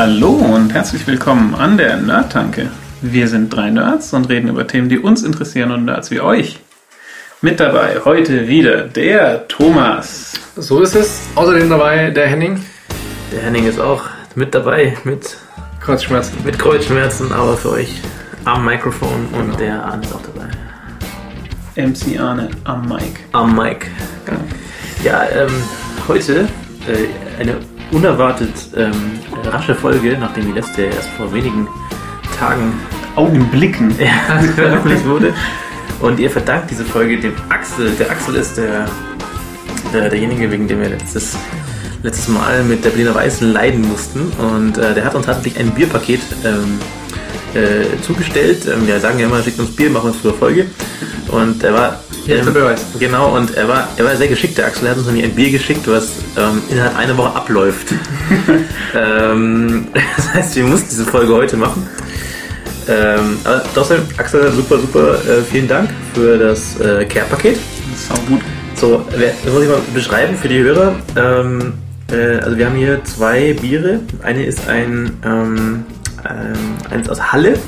Hallo und herzlich willkommen an der Nerdtanke. Wir sind drei Nerds und reden über Themen, die uns interessieren und Nerds wie euch. Mit dabei heute wieder der Thomas. So ist es. Außerdem dabei der Henning. Der Henning ist auch mit dabei, mit, Kreuzschmerzen. mit Kreuzschmerzen, aber für euch am Mikrofon und der Arne ist auch dabei. MC Arne am Mic. Am Mic. Genau. Ja, ähm, heute äh, eine unerwartet ähm, rasche Folge, nachdem die letzte erst vor wenigen Tagen Augenblicken. veröffentlicht wurde. Und ihr verdankt diese Folge dem Axel. Der Axel ist der, der derjenige, wegen dem wir letztes, letztes Mal mit der Berliner Weißen leiden mussten. Und äh, der hat uns tatsächlich ein Bierpaket ähm, äh, zugestellt. Ähm, wir sagen ja immer, schickt uns Bier, machen uns für Folge. Und er war. Ist der Beweis. Genau, und er war, er war sehr geschickt. Der Axel hat uns nämlich ein Bier geschickt, was ähm, innerhalb einer Woche abläuft. ähm, das heißt, wir mussten diese Folge heute machen. Ähm, aber trotzdem, Axel, super, super, äh, vielen Dank für das äh, Care-Paket. Sau gut. So, das muss ich mal beschreiben für die Hörer. Ähm, äh, also wir haben hier zwei Biere. Eine ist ein ähm, eins aus Halle.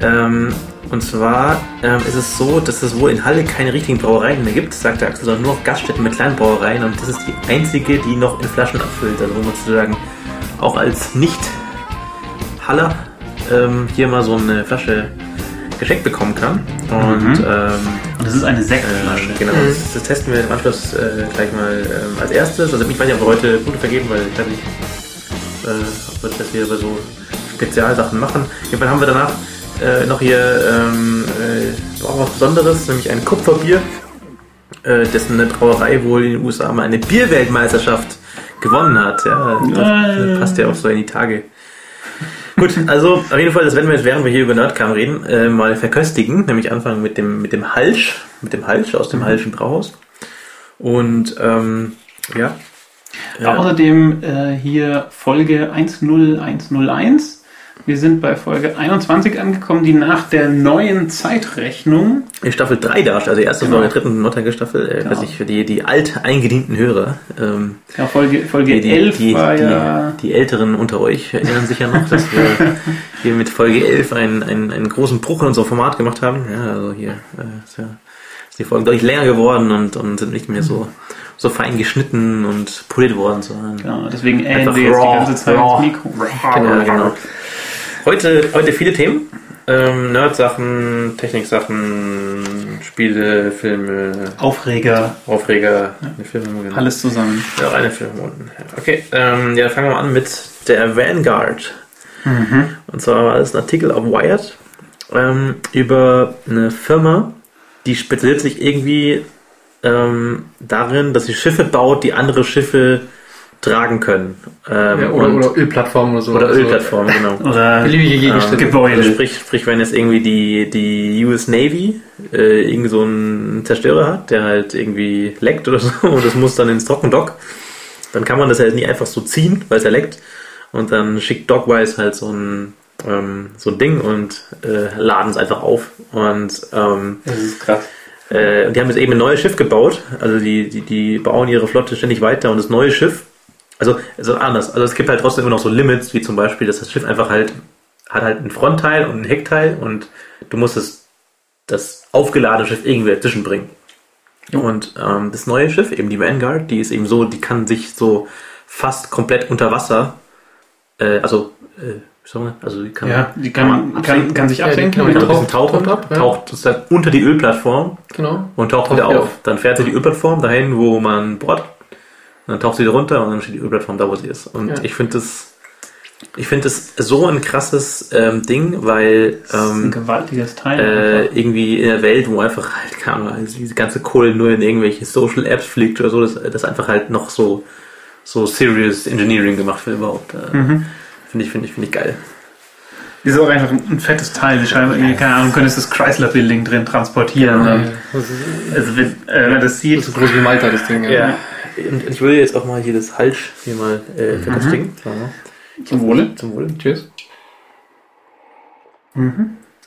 Ähm, und zwar ähm, ist es so, dass es wohl in Halle keine richtigen Brauereien mehr gibt, sagt der Axel, sondern nur noch Gaststätten mit kleinen Brauereien. Und das ist die einzige, die noch in Flaschen abfüllt. Also wo man sozusagen auch als Nicht-Haller ähm, hier mal so eine Flasche geschenkt bekommen kann. Und Mhm. ähm, Und das ist eine Sektflasche. äh, genau, Mhm. das, das testen wir im Anschluss äh, gleich mal ähm, als erstes. Also ich weiß nicht, ob wir heute Punkte vergeben, weil ich weiß nicht, äh, ob wir das hier bei so Spezialsachen machen. Jedenfalls haben wir danach äh, noch hier ähm, äh, auch was Besonderes, nämlich ein Kupferbier, äh, dessen eine Brauerei wohl in den USA mal eine Bierweltmeisterschaft gewonnen hat. Ja, das Nein. passt ja auch so in die Tage. Gut, also auf jeden Fall, das werden wir jetzt, während wir hier über Nerdcam reden, äh, mal verköstigen. Nämlich anfangen mit dem, mit dem Halsch, mit dem Halsch aus dem Halschen Brauhaus. Und ähm, ja. Ja. Außerdem äh, hier Folge 10101. Wir sind bei Folge 21 angekommen, die nach der neuen Zeitrechnung. In Staffel 3 darstellt, also die erste Genau. Folge der dritten Nordrhein Staffel, äh, Genau. weiß ich, für die, die alt eingedienten Hörer. Ähm, Ja, Folge, Folge die, die, 11 die, war die, ja. die Älteren unter euch erinnern sich ja noch, dass wir hier mit Folge 11 einen, einen, einen großen Bruch in unserem Format gemacht haben. Ja, also hier äh, ist, ja, die Folgen deutlich länger geworden und, und sind nicht mehr so, so fein geschnitten und poliert worden, sondern Genau, deswegen Einfach wir jetzt die ganze Zeit raw. Mikro. Genau, genau. Heute, heute viele Themen. Ähm, Nerd-Sachen, Technik-Sachen, Spiele, Filme, Aufreger, Aufreger, eine Filme, genau. alles zusammen. Ja, eine Filme unten. Okay, ähm, ja, fangen wir mal an mit der Vanguard. Und zwar war es ein Artikel auf Wired ähm, über eine Firma, die spezialisiert sich irgendwie ähm, darin, dass sie Schiffe baut, die andere Schiffe tragen können. Ähm, Ja, oder, oder Ölplattformen oder so. oder Also, Ölplattformen, genau. Oder Beliebige Gegenstände. Gebäude. Also sprich, sprich, wenn jetzt irgendwie die, die US Navy äh, irgend so einen Zerstörer hat, der halt irgendwie leckt oder so und das muss dann ins Trockendock, dann kann man das halt nicht einfach so ziehen, weil es ja leckt und dann schickt Dogwise halt so ein ähm, so ein Ding und äh, laden es einfach auf und ähm, Das ist krass. äh, und die haben jetzt eben ein neues Schiff gebaut. Also die, die, die bauen ihre Flotte ständig weiter und das neue Schiff, also, also anders. Also es gibt halt trotzdem immer noch so Limits, wie zum Beispiel, dass das Schiff einfach halt hat halt ein Frontteil und ein Heckteil und du musst es, das aufgeladene Schiff irgendwie dazwischen bringen. Und ähm, das neue Schiff, eben die Vanguard, die ist eben so, die kann sich so fast komplett unter Wasser, äh, also, äh, man, also die kann, Ja, die kann, kann, kann sich Ja, die absenken. kann ein genau. tauchen, taucht ab, ja. taucht sozusagen unter die Ölplattform Genau. und taucht Taucht wieder auf. auf. Dann fährt sie die Ölplattform dahin, wo man bohrt. Und dann taucht sie wieder runter und dann steht die Ölplattform da, wo sie ist. Und Ja. ich finde das, ich finde das so ein krasses ähm, Ding, weil ist ein ähm, gewaltiges Teil. äh, irgendwie in der Welt, wo einfach halt, keine Ahnung, also diese ganze Kohle nur in irgendwelche Social Apps fliegt oder so, das, das einfach halt noch so, so serious Engineering gemacht wird überhaupt. Äh, Mhm. Finde ich, finde ich, finde ich geil. Das ist auch einfach ein, fettes Teil. Scheinbar, irgendwie, keine Ahnung, könntest das Chrysler Building drin transportieren. Ja, das also wenn, äh, man das das sieht, ist so groß wie Malta, das Ding. Ja. Und ich würde jetzt auch mal hier das Halsch hier mal äh, verköstigen. zum Wohle. Zum Wohl. Tschüss.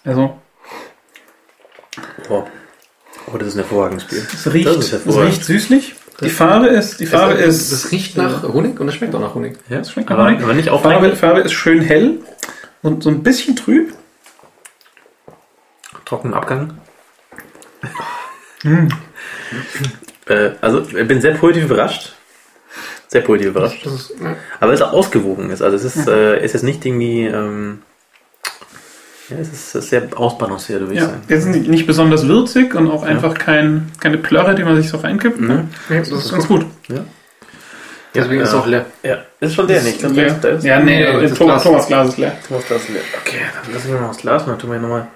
Also, Oh. oh, das ist ein hervorragendes Bier. es riecht, Das ist es riecht süßlich. Die Farbe ist, die Farbe es, ist. Das riecht nach Honig und es schmeckt auch nach Honig. Ja, Das schmeckt aber, gar nicht. aber nicht Farbe, aufregend. Farbe ist schön hell und so ein bisschen trüb. Trockenen Abgang. Äh, also, ich bin sehr positiv überrascht. Sehr positiv überrascht. Das ist, ja. Aber es auch ausgewogen ist. Also, es ist, äh, es ist nicht irgendwie. Ähm, ja, es ist, es ist sehr ausbalanciert, würde ich Ja, sagen. der ist nicht, nicht besonders würzig und auch einfach kein, keine Plörre, die man sich so reinkippt. Mhm. Ja, Das ist ganz gut. Ja. Deswegen ist es auch leer. Ja, ist schon der nicht. Ja, ist- ja nee, Nee, das Thomas, Glas. Thomas Glas ist leer. Thomas Glas leer. Okay, dann lassen wir mal das Glas mal. Tun wir nochmal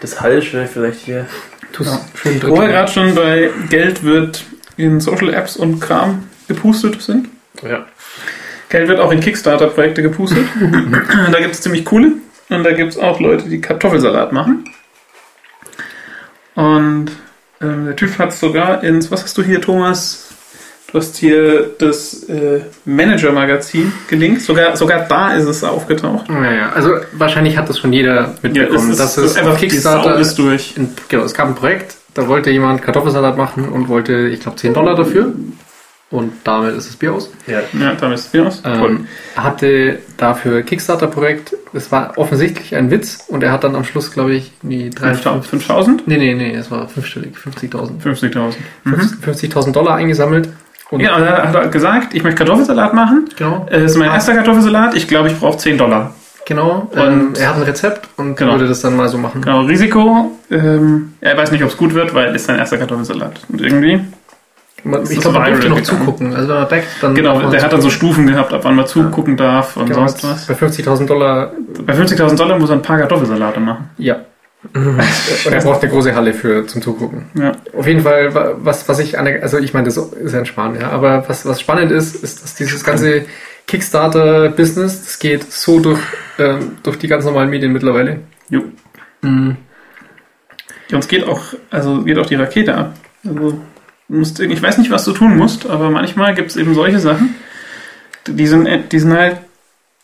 das Halsche vielleicht hier. Ja. schön Wo wir gerade schon bei Geld wird in Social Apps und Kram gepustet sind. Ja. Geld wird auch in Kickstarter-Projekte gepustet. da gibt es ziemlich coole. Und da gibt es auch Leute, die Kartoffelsalat machen. Und ähm, der Typ hat sogar ins, was hast du hier, Thomas? Du hast hier das äh, Manager-Magazin gelinkt. Sogar, sogar da ist es aufgetaucht. Naja, also wahrscheinlich hat das schon jeder mitbekommen. das dass es einfach auf die Kickstarter ist durch. ein, genau, es gab ein Projekt, da wollte jemand Kartoffelsalat machen und wollte, ich glaube, 10 Dollar dafür. Und damit ist das Bier aus. Ja. Ja, damit ist es wieder aus. Ähm, hatte dafür Kickstarter-Projekt, das war offensichtlich ein Witz und er hat dann am Schluss, glaube ich, die 5000? 3, 5000? nee, nee, nee, es war fünfstellig, 50.000. 50.000. Mhm. 50.000 Dollar eingesammelt. Und Ja, dann hat er gesagt, ich möchte Kartoffelsalat machen. genau, Das ist mein erster Kartoffelsalat. Ich glaube, ich brauche 10 Dollar. genau. Und- ähm, er hat ein Rezept und Genau. würde das dann mal so machen. Genau, Risiko. Ähm, er weiß nicht, ob es gut wird, weil es sein erster Kartoffelsalat. Und irgendwie. Man, ich glaube, man durfte noch gegangen. zugucken. Also wenn man backt, dann Genau, der hat dann so zugucken. Stufen gehabt, ab wann man zugucken darf und Genau, sonst was. Bei 50.000 Dollar, Bei 50.000 Dollar muss er ein paar Kartoffelsalate machen. ja. und er braucht eine große Halle für zum Zugucken. Ja. Auf jeden Fall, wa- was, was ich an der, also ich meine, das ist ja ein Spahn, ja, aber was, was spannend ist, ist, dass dieses ganze Kickstarter-Business, das geht so durch, ähm, durch die ganz normalen Medien mittlerweile. Jo. Mhm. Ja, uns geht auch, also geht auch die Rakete ab. Also, musst, ich weiß nicht, was du tun musst, aber manchmal gibt es eben solche Sachen, die sind, die sind halt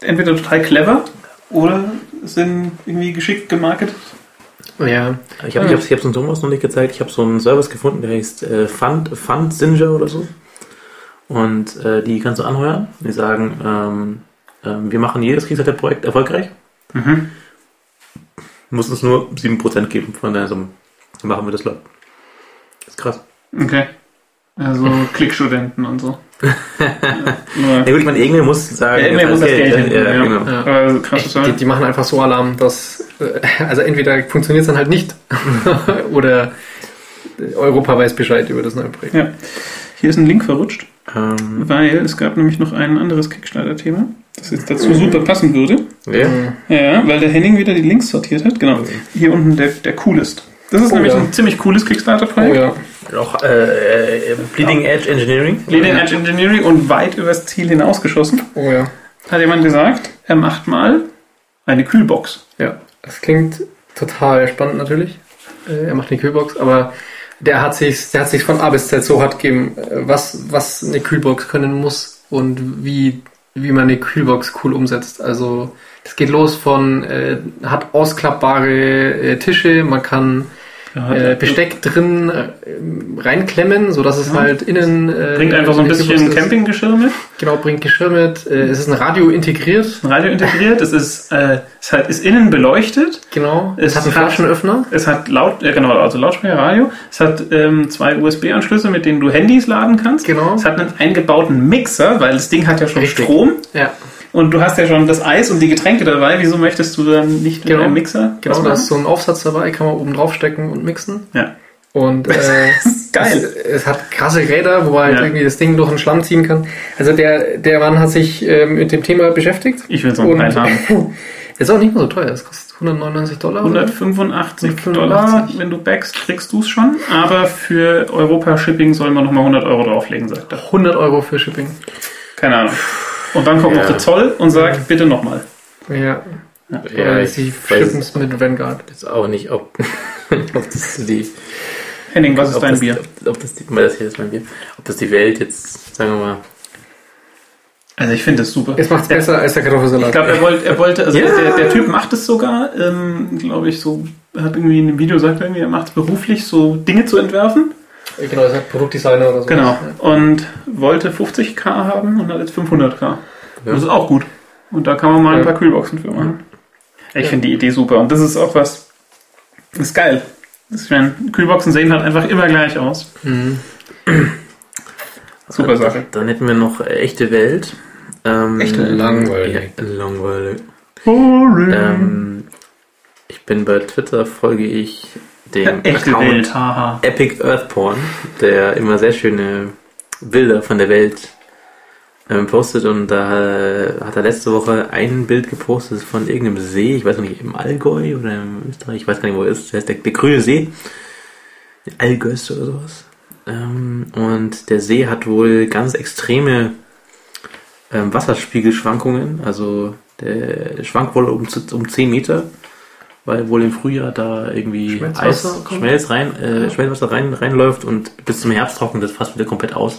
entweder total clever oder sind irgendwie geschickt gemarketet. Ja, Ich habe ich hab's, ich hab's dem Thomas noch nicht gezeigt. Ich habe so einen Service gefunden, der heißt äh, Fund, Fund Singer oder so. Und äh, die kannst du anheuern. Die sagen, ähm, ähm, wir machen jedes Kickstarter-Projekt erfolgreich. Mhm. Du musst uns nur 7% geben von der Summe. Dann machen wir das läuft. Das ist krass. Okay. Also Klickstudenten und so. ja, Ja gut, ich meine, irgendwer muss sagen, Ja, irgendwer muss das Geld hinten, ja, ja. genau. ja. aber krass die, die machen einfach so Alarm, dass, äh, also entweder funktioniert es dann halt nicht oder Europa weiß Bescheid über das neue Projekt. Ja. Hier ist ein Link verrutscht, Ähm, weil es gab nämlich noch ein anderes Kickstarter-Thema, das jetzt dazu super passen würde. ja. Ja, weil der Henning wieder die Links sortiert hat. Genau. Hier unten der, der coolest. Das ist Oh, nämlich ja. ein ziemlich cooles Oh Kickstarter-Projekt. ja. Auch äh, äh, Bleeding Edge Engineering. Leading Edge Engineering und weit übers Ziel hinausgeschossen. Oh ja. Hat jemand gesagt, er macht mal eine Kühlbox. Ja. Das klingt total spannend natürlich. Äh, er macht eine Kühlbox, aber der hat sich, der hat sich von A bis Z so hart gegeben, äh, was, was eine Kühlbox können muss und wie, wie man eine Kühlbox cool umsetzt. Also das geht los von, äh, hat ausklappbare äh, Tische, man kann äh, Besteck drin äh, reinklemmen, so dass es Ja. halt innen äh, Bringt einfach so ein bisschen. Campinggeschirr mit. Genau, bringt Geschirr mit. Äh, es ist ein Radio integriert. Ein Radio integriert. Es ist, es hat, ist innen beleuchtet. Genau. Es Es, hat einen Flaschenöffner. Es hat laut, genau, also Lautsprecher, Radio. Es hat ähm, zwei USB-Anschlüsse, mit denen du Handys laden kannst. Genau. Es hat einen eingebauten Mixer, weil das Ding hat ja schon Richtig. Strom. Ja, Und du hast ja schon das Eis und die Getränke dabei. Wieso möchtest du dann nicht mit Genau. einem Mixer? genau. Da ist so ein Aufsatz dabei, kann man oben drauf stecken und mixen. Ja. Und äh, Geil. Es, es hat krasse Räder, wo man halt Ja. irgendwie das Ding durch den Schlamm ziehen kann. Also der, der Mann hat sich ähm, mit dem Thema beschäftigt. Ich will so einen Preis haben. Ist auch nicht mehr so teuer. Das kostet 199 Dollar. oder? 185 185. Dollar, wenn du backst, kriegst du es schon. Aber für Europa-Shipping soll man nochmal 100 Euro drauflegen, sagt er. 100 Euro für Shipping. Keine Ahnung. Und dann kommt Ja. noch der Zoll und sagt, bitte nochmal. Ja. Ja, Oder ich sie schippen es mit Vanguard. jetzt auch nicht, ob, ob das die. Henning, was ist ob dein das, Bier? Ob, ob das, die, mal das hier ist mein Bier. Ob das die Welt jetzt, sagen wir mal. Also ich finde es super. Es macht's besser als der Kartoffelsalat. Ich glaube, er wollte, er wollte, also Ja. der, der Typ macht es sogar, ähm, glaube ich, so, hat irgendwie in einem Video gesagt, irgendwie, er macht es beruflich, so Dinge zu entwerfen. Genau, das ist Produktdesigner oder so. Genau. Und wollte 50k haben und hat jetzt 500k. Das ist auch gut. Und da kann man mal ein Ja. paar Kühlboxen für machen. Ich Ja. finde die Idee super. Und das ist auch was, das ist geil. Das- Ich meine, Kühlboxen sehen halt einfach immer gleich aus. Mhm. Super Sache. Dann hätten wir noch echte Welt. Ähm, Echte. Langweilig. Ja, langweilig. Boring. Ähm, ich bin bei Twitter, folge ich dem Echte Account Welt, haha. Epic Earth Porn, der immer sehr schöne Bilder von der Welt ähm, postet. Und da äh, hat er letzte Woche ein Bild gepostet von irgendeinem See, ich weiß noch nicht, im Allgäu oder im Österreich, ich weiß gar nicht, wo er ist, das heißt der, der grüne See, Allgäus oder sowas. Ähm, und der See hat wohl ganz extreme ähm, Wasserspiegelschwankungen, also der schwankt wohl um, um 10 Meter, weil wohl im Frühjahr da irgendwie Eis? Schmelz rein, äh, Schmelzwasser rein, reinläuft und bis zum Herbst trocknet das fast wieder komplett aus.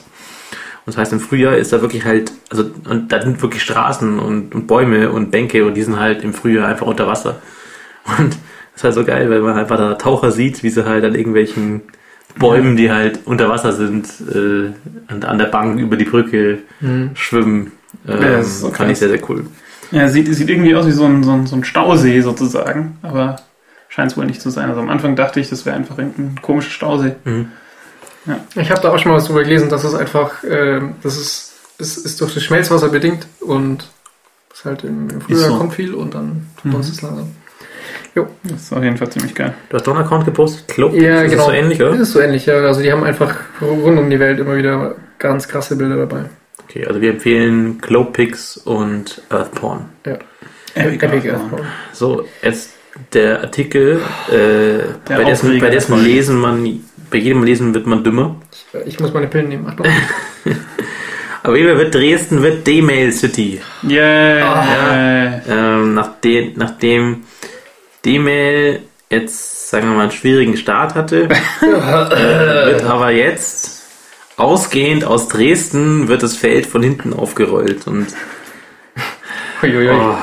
Und das heißt, im Frühjahr ist da wirklich halt, also, und da sind wirklich Straßen und, und Bäume und Bänke und die sind halt im Frühjahr einfach unter Wasser. Und das ist halt so geil, weil man einfach da Taucher sieht, wie sie halt an irgendwelchen Bäumen, die halt unter Wasser sind, äh, an, der Bank über die Brücke Mhm. schwimmen. Ähm, Ja, das ist so fand ich sehr, sehr cool. Ja, sieht, sieht irgendwie aus wie so ein, so, ein, so ein Stausee sozusagen, aber scheint es wohl nicht zu sein. Also am Anfang dachte ich, das wäre einfach irgendein komischer Stausee. Mhm. Ich habe da auch schon mal was drüber gelesen, dass es einfach, ähm, das ist, es ist durch das Schmelzwasser bedingt und es halt im, im Frühjahr so. kommt viel und dann tut Mhm. das langsam. Das ist auf jeden Fall ziemlich geil. Du hast doch einen Account gepostet, Club, Ja, ist genau. das so ähnlich, oder? Das ist so ähnlich, ja. Also die haben einfach rund um die Welt immer wieder ganz krasse Bilder dabei. Okay, also wir empfehlen Glowpix und Earthporn. Ja. Epic Epic Earth Earth Porn. So, jetzt der Artikel, äh, bei, dessen, Aufreger bei dessen der. Lesen man, bei jedem Lesen wird man dümmer. Ich, ich muss meine Pillen nehmen. Achtung. Aber immer wird Dresden wird D-Mail City. Yeah. Ähm, nachdem, nachdem D-Mail jetzt, sagen wir mal, einen schwierigen Start hatte, äh, wird aber jetzt ausgehend aus Dresden wird das Feld von hinten aufgerollt und. Oh.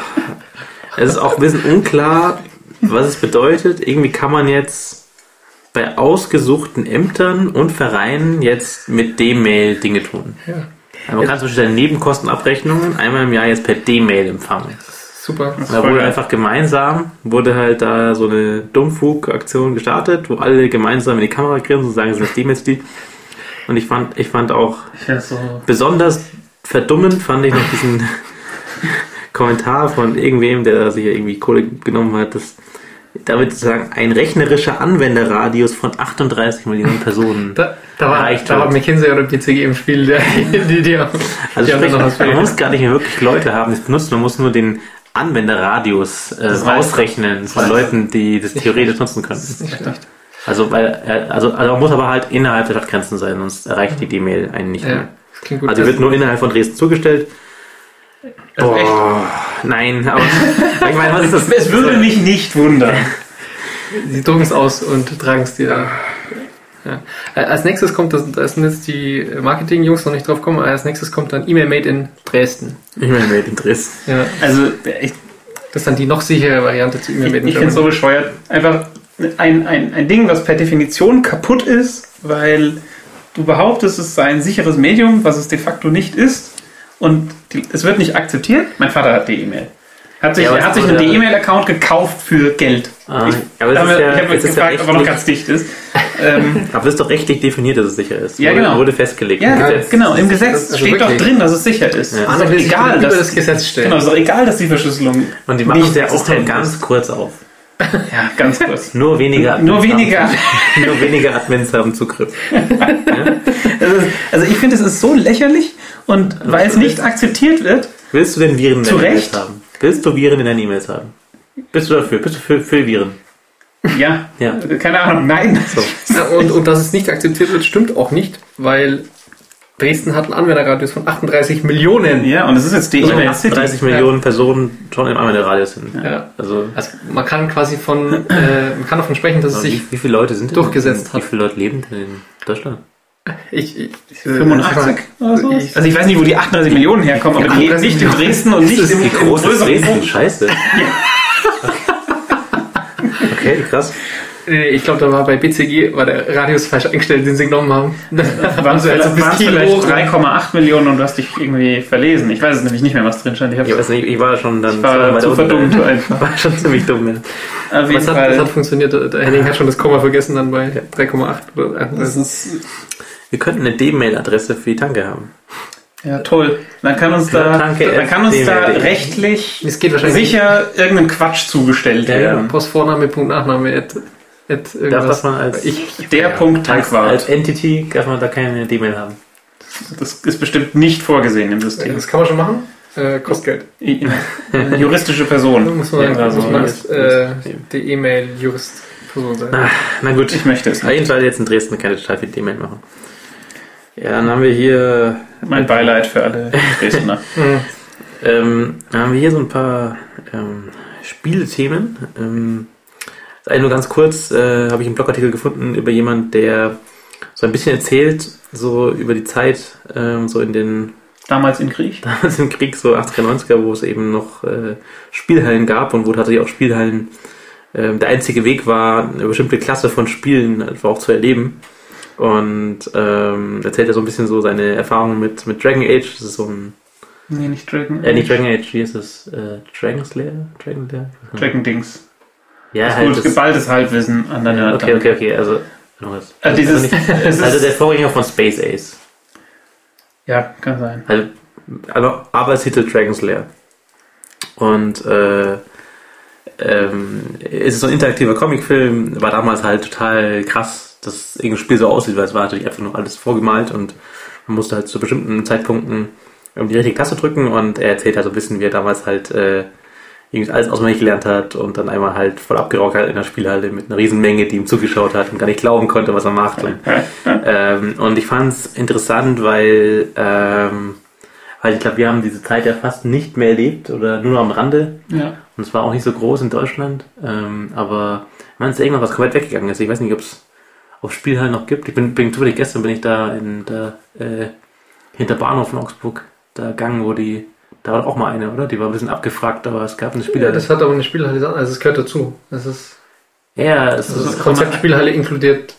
Es ist auch ein bisschen unklar, was es bedeutet. Irgendwie kann man jetzt bei ausgesuchten Ämtern und Vereinen jetzt mit D-Mail Dinge tun. Ja. Also man kann zum Beispiel seine Nebenkostenabrechnungen einmal im Jahr jetzt per D-Mail empfangen. Super. Da wurde geil. einfach gemeinsam, wurde halt da so eine Dummfug-Aktion gestartet, wo alle gemeinsam in die Kamera grinsen und sagen, es ist D-Mail die. Und ich fand, ich fand auch Ja, so. besonders verdummend fand ich noch diesen Kommentar von irgendwem, der sich ja irgendwie Kohle genommen hat, dass damit sozusagen ein rechnerischer Anwenderradius von 38 Millionen Personen. Da, da, war, Reicht da war. McKinsey oder BCG im Spiel, der, die, die, haben- Also die haben sprich, noch was man muss gar nicht mehr wirklich Leute haben, die es benutzen, man muss nur den Anwenderradius äh, Das reicht. ausrechnen von. Leuten, die das theoretisch nutzen können. nicht schlecht. Also, weil, äh, also, also man muss aber halt innerhalb der Stadtgrenzen sein, sonst erreicht die D-Mail einen nicht Ja, mehr. das klingt gut. Also die wird nur innerhalb von Dresden zugestellt. Also echt. Boah, nein, aber ich meine, was ist das? Es würde mich nicht wundern. Sie drucken es aus und tragen es dir. Ja. Äh, Als nächstes kommt, das, da sind jetzt die Marketing-Jungs noch nicht drauf gekommen, als nächstes kommt dann E-Mail Made in Dresden. Ich meine, Made in Dresden. Ja, Also, ich, das ist dann die noch sichere Variante zu E-Mail ich, Made in ich finde es so bescheuert. Einfach ein, ein, ein Ding, was per Definition kaputt ist, weil du behauptest, es sei ein sicheres Medium, was es de facto nicht ist. Und die, es wird nicht akzeptiert. Mein Vater hat die E-Mail. Hat sich, Ja, er hat es sich einen E-Mail-Account gekauft für Geld. Ah, ich aber es habe ist ja- ich hab mich es ja gefragt, ob er noch ganz dicht ist. ähm, Aber das ist doch rechtlich definiert, dass es sicher ist. Ja, wurde, genau. Wurde festgelegt. ja, im Gesetz. genau. Im Das Gesetz also steht doch wirklich- drin, dass es sicher ist. Ja. Es doch sich egal, über dass, das Gesetz stellen. Genau, es ist doch egal, dass die Verschlüsselung Und die machen nicht es ja auch existent ganz ist. kurz auf. Ja, ganz kurz. Nur weniger Nur Admins weniger. Haben, nur weniger Admins haben Zugriff. Also, also ich finde, es ist so lächerlich und weil es nicht akzeptiert wird, Willst du denn Viren in Zu deinen Recht. E-Mails haben? Willst du Viren in deinen E-Mails haben? Bist du dafür? Bist du für, für Viren? ja, Ja. keine Ahnung, nein. So. Ja, und, und dass es nicht akzeptiert wird, stimmt auch nicht, weil Dresden hat einen Anwenderradius von 38 Millionen. Ja, und es ist jetzt die Also City. 38 Millionen Personen schon im Anwenderradius sind. Ja. Also, Also man kann quasi von, äh, man kann davon sprechen, dass es wie, sich, wie viele Leute sind denn durchgesetzt Wie hat. viele Leute leben denn in Deutschland? ich, ich, ich, 85 oder so? Ich- Also ich weiß nicht, wo die 38 Millionen herkommen, aber die 38 nicht in Dresden und nicht wie im groß ist größeren Dresden? Scheiße. Okay, krass. Nee, ich glaube, da war bei BCG, war der Radius falsch eingestellt, den sie genommen haben. Waren es Also jetzt bis Kiel hoch. 3,8 Millionen und du hast dich irgendwie verlesen. Ich weiß es nämlich nicht mehr, was drin stand. Ich, Ich weiß nicht, ich war schon dann ich war zu verdummt einfach. War schon ziemlich dumm, ja. Auf Aber jeden es hat, hat funktioniert. Der Henning hat schon das Komma vergessen dann bei 3,8 oder Das 1. ist, Wir könnten eine D-Mail-Adresse für die Tanke haben. ja, toll. Dann kann uns da, Danke, dann kann uns da rechtlich Es geht wahrscheinlich sicher irgendein Quatsch zugestellt Ja, ja. werden. Punkt, at, irgendwas. Darf man als, ich, Der Punkt als, Tankwart. als Entity darf man da keine D-Mail haben. Das ist bestimmt nicht vorgesehen im Ja, System. das kann man schon machen. Äh, kostet Geld. Juristische Person. Muss man, Ja, muss also, man ja, als äh, der E-Mail-Jurist Person sein. Ah, na gut. Ich möchte es Auf nicht. jeden Fall jetzt in Dresden keine total viel D-Mail machen. Ja, dann haben wir hier, Mein Beileid für alle Dresdner. Hm. ähm, dann haben wir hier so ein paar ähm, Spielethemen. Ähm, das eine nur ganz kurz, äh, habe ich einen Blogartikel gefunden über jemand, der so ein bisschen erzählt, so über die Zeit, ähm, so in den Damals in Krieg. damals im Krieg, so 80er, 90er, wo es eben noch äh, Spielhallen gab und wo tatsächlich auch Spielhallen ähm, der einzige Weg war, eine bestimmte Klasse von Spielen einfach auch zu erleben. Und ähm, erzählt er so ein bisschen so seine Erfahrungen mit, mit Dragon Age. Das ist so ein. Nee, nicht Dragon. Äh, nicht Dragon Age, wie ist es? Äh, Dragon Slayer? Dragon Slayer? Dragon Dings. Ja, das halt. gut, Das, geballtes Halbwissen an der Nerd. okay, okay, okay. Also, was. Also dieses- nicht, es also der Vorgänger von Space Ace. Ja, kann sein. Also, aber, aber es Titel Dragon Slayer. Und äh, ähm, es ist so ein interaktiver Comicfilm, war damals halt total krass, dass irgendein Spiel so aussieht, weil es war natürlich einfach nur alles vorgemalt und man musste halt zu bestimmten Zeitpunkten ähm, die richtige Taste drücken und er erzählt halt so ein bisschen, wie er damals halt äh, irgendwie alles auswendig gelernt hat und dann einmal halt voll abgerockt hat in der Spielhalle mit einer riesen Menge, die ihm zugeschaut hat und gar nicht glauben konnte, was er macht. Und ähm, und ich fand es interessant, weil, ähm, weil ich glaube, wir haben diese Zeit ja fast nicht mehr erlebt oder nur noch am Rande. Ja. Und es war auch nicht so groß in Deutschland. Ähm, aber man ist irgendwann was komplett weggegangen ist. Ich weiß nicht, ob es auf Spielhallen noch gibt. Ich bin, bin zufällig gestern bin ich da in der äh, hinter Bahnhof in Augsburg, da Gang, wo die, da war auch mal eine, oder? Die war ein bisschen abgefragt, aber es gab eine Ja, Spielhalle. das hat aber eine Spielhalle, also es gehört dazu. Das ist, ja, es also ist das Konzept Spielhalle inkludiert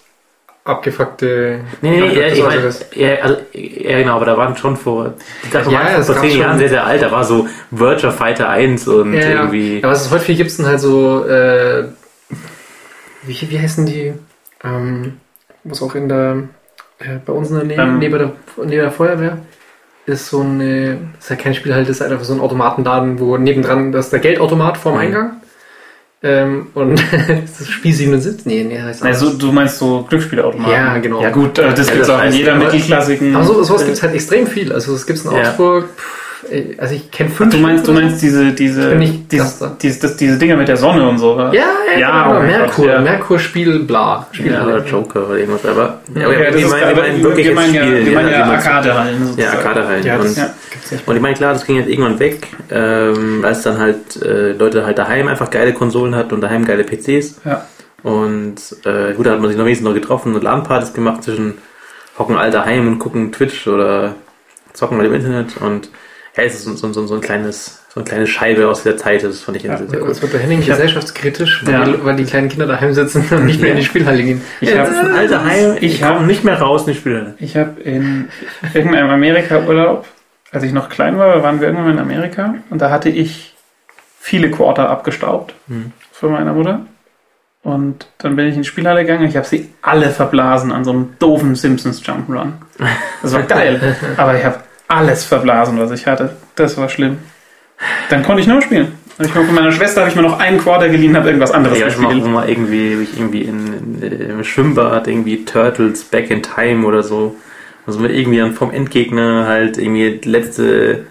abgefuckte. Nee, nee, Ja, ja, das ich mein, ja, also, ja, genau, aber da waren schon vor, die Sache Ja, ja, es vor zehn Jahren sehr, sehr alt, da war so Virtua Fighter 1 und Ja, ja. irgendwie, Ja, was es häufig gibt, sind halt so, äh, wie, wie heißen die, ähm, was auch in der, äh, bei uns in der Nähe, Ähm. neben, der, neben der Feuerwehr, ist so eine, ist ja kein Spiel halt, ist halt einfach so ein Automatenladen, wo nebendran, das ist der Geldautomat vorm Mhm. Eingang. Ähm, und das Spiel 77? Nee, nee, heißt Also, du meinst so Glücksspielautomaten? Ja, genau. Ja, gut, äh, das Ja, gibt's das auch in jeder mittelklassigen. Aber so, sowas gibt es halt extrem viel. Also es gibt es in Ja. Augsburg, ey, also ich kenne fünf. Du meinst, du meinst diese, Ich diese, bin nicht diese, Gaster. diese, das, diese Dinger mit der Sonne und so. Ja, ja, Ja, ja oh genau, mein Merkur, Gott, ja. Merkur-Spiel, bla. ja, Spielhalle. oder Joker oder irgendwas, aber, Ja, aber Ja, das wir ist, meinen, wir meinen wir wirkliches meinen ja, Spiel. wir meinen ja man's- Arcade-Hallen. Ja. Arcade-Hallen. Ja, und, Ja. nicht. und ich meine, klar, das ging jetzt irgendwann weg, ähm, weil es dann halt äh, Leute halt daheim einfach geile Konsolen hatten und daheim geile PCs. Ja. Und äh, gut, da hat man sich noch wenigstens noch getroffen und LAN-Partys gemacht zwischen hocken all daheim und gucken Twitch oder zocken mal im Internet. Und ja, es ist so, so, so, so ein kleines, so eine kleine Scheibe aus der Zeit, das fand ich Ja, sehr, sehr Jetzt gut. wird der Henning Ich hab- gesellschaftskritisch, weil, Ja. die, weil die kleinen Kinder daheim sitzen und nicht mehr in die Spielhalle gehen. Ich ja, hab- das sind all daheim, ich ich komme nicht mehr raus in die Spiele. Ich habe in irgendeinem Amerika-Urlaub, als ich noch klein war, waren wir irgendwann in Amerika und da hatte ich viele Quarter abgestaubt Hm. für meine Mutter. Und dann bin ich in die Spielhalle gegangen und ich habe sie alle verblasen an so einem doofen Simpsons Jump'n'Run. Das war geil, aber ich habe alles verblasen, was ich hatte. Das war schlimm. Dann konnte ich nur spielen. Ich von meiner Schwester habe ich mir noch einen Quarter geliehen, habe irgendwas anderes Ja, ich mach gespielt. mal irgendwie, ich irgendwie in, in, im Schwimmbad irgendwie Turtles Back in Time oder so. Also wir irgendwie dann vom Endgegner halt irgendwie die letzte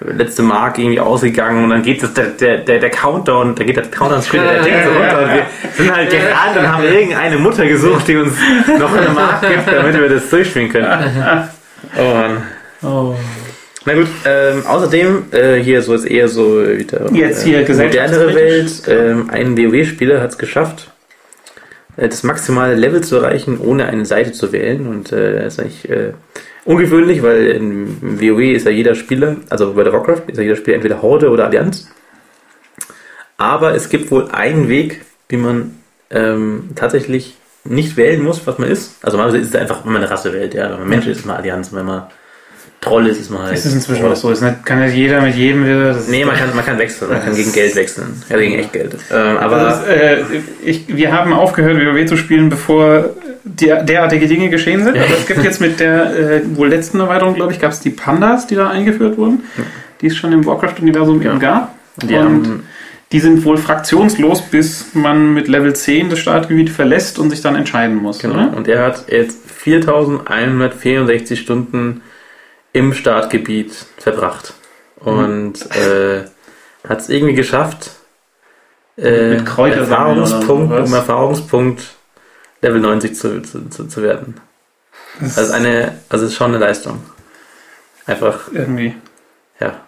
letzte Mark irgendwie ausgegangen und dann geht das der, der, der, der Countdown, da geht der Countdown Schritt der Ding so runter und wir sind halt gerannt und haben irgendeine Mutter gesucht, die uns noch eine Mark gibt, damit wir das durchspielen können. Oh Mann. Oh. Na gut, ähm, außerdem, äh, hier so ist eher so wieder Jetzt hier äh, modernere Welt. Ähm, ein WoW-Spieler hat es geschafft, äh, das maximale Level zu erreichen, ohne eine Seite zu wählen. Und äh, das ist eigentlich äh, ungewöhnlich, weil in WoW ist ja jeder Spieler, also bei der Warcraft ist ja jeder Spieler entweder Horde oder Allianz. Aber es gibt wohl einen Weg, wie man ähm, tatsächlich nicht wählen muss, was man ist. Also normalerweise ist es einfach, wenn man eine Rasse wählt, ja. Wenn man Mensch ist, ist man Allianz. Wenn man Troll ist, ist man halt. Es ist inzwischen auch so. Es ist nicht, kann ja jeder mit jedem wieder. Das Nee, man kann, man kann wechseln, man kann gegen Geld wechseln. Ja, gegen echt Geld. Ähm, Aber das ist, äh, ich, wir haben aufgehört, WoW zu spielen, bevor der, derartige Dinge geschehen sind. Aber es gibt jetzt mit der äh, wohl letzten Erweiterung, glaube ich, gab es die Pandas, die da eingeführt wurden, die es schon im Warcraft-Universum eben gab. die Und die sind wohl fraktionslos, bis man mit Level 10 das Startgebiet verlässt und sich dann entscheiden muss. genau. Oder? Und er hat jetzt 4164 Stunden im Startgebiet verbracht. Und äh, hat es irgendwie geschafft, äh, Mit Erfahrungspunkt, um Erfahrungspunkt Level 90 zu, zu, zu, zu werden. Das Also eine, also es ist schon eine Leistung. Einfach, irgendwie. ja.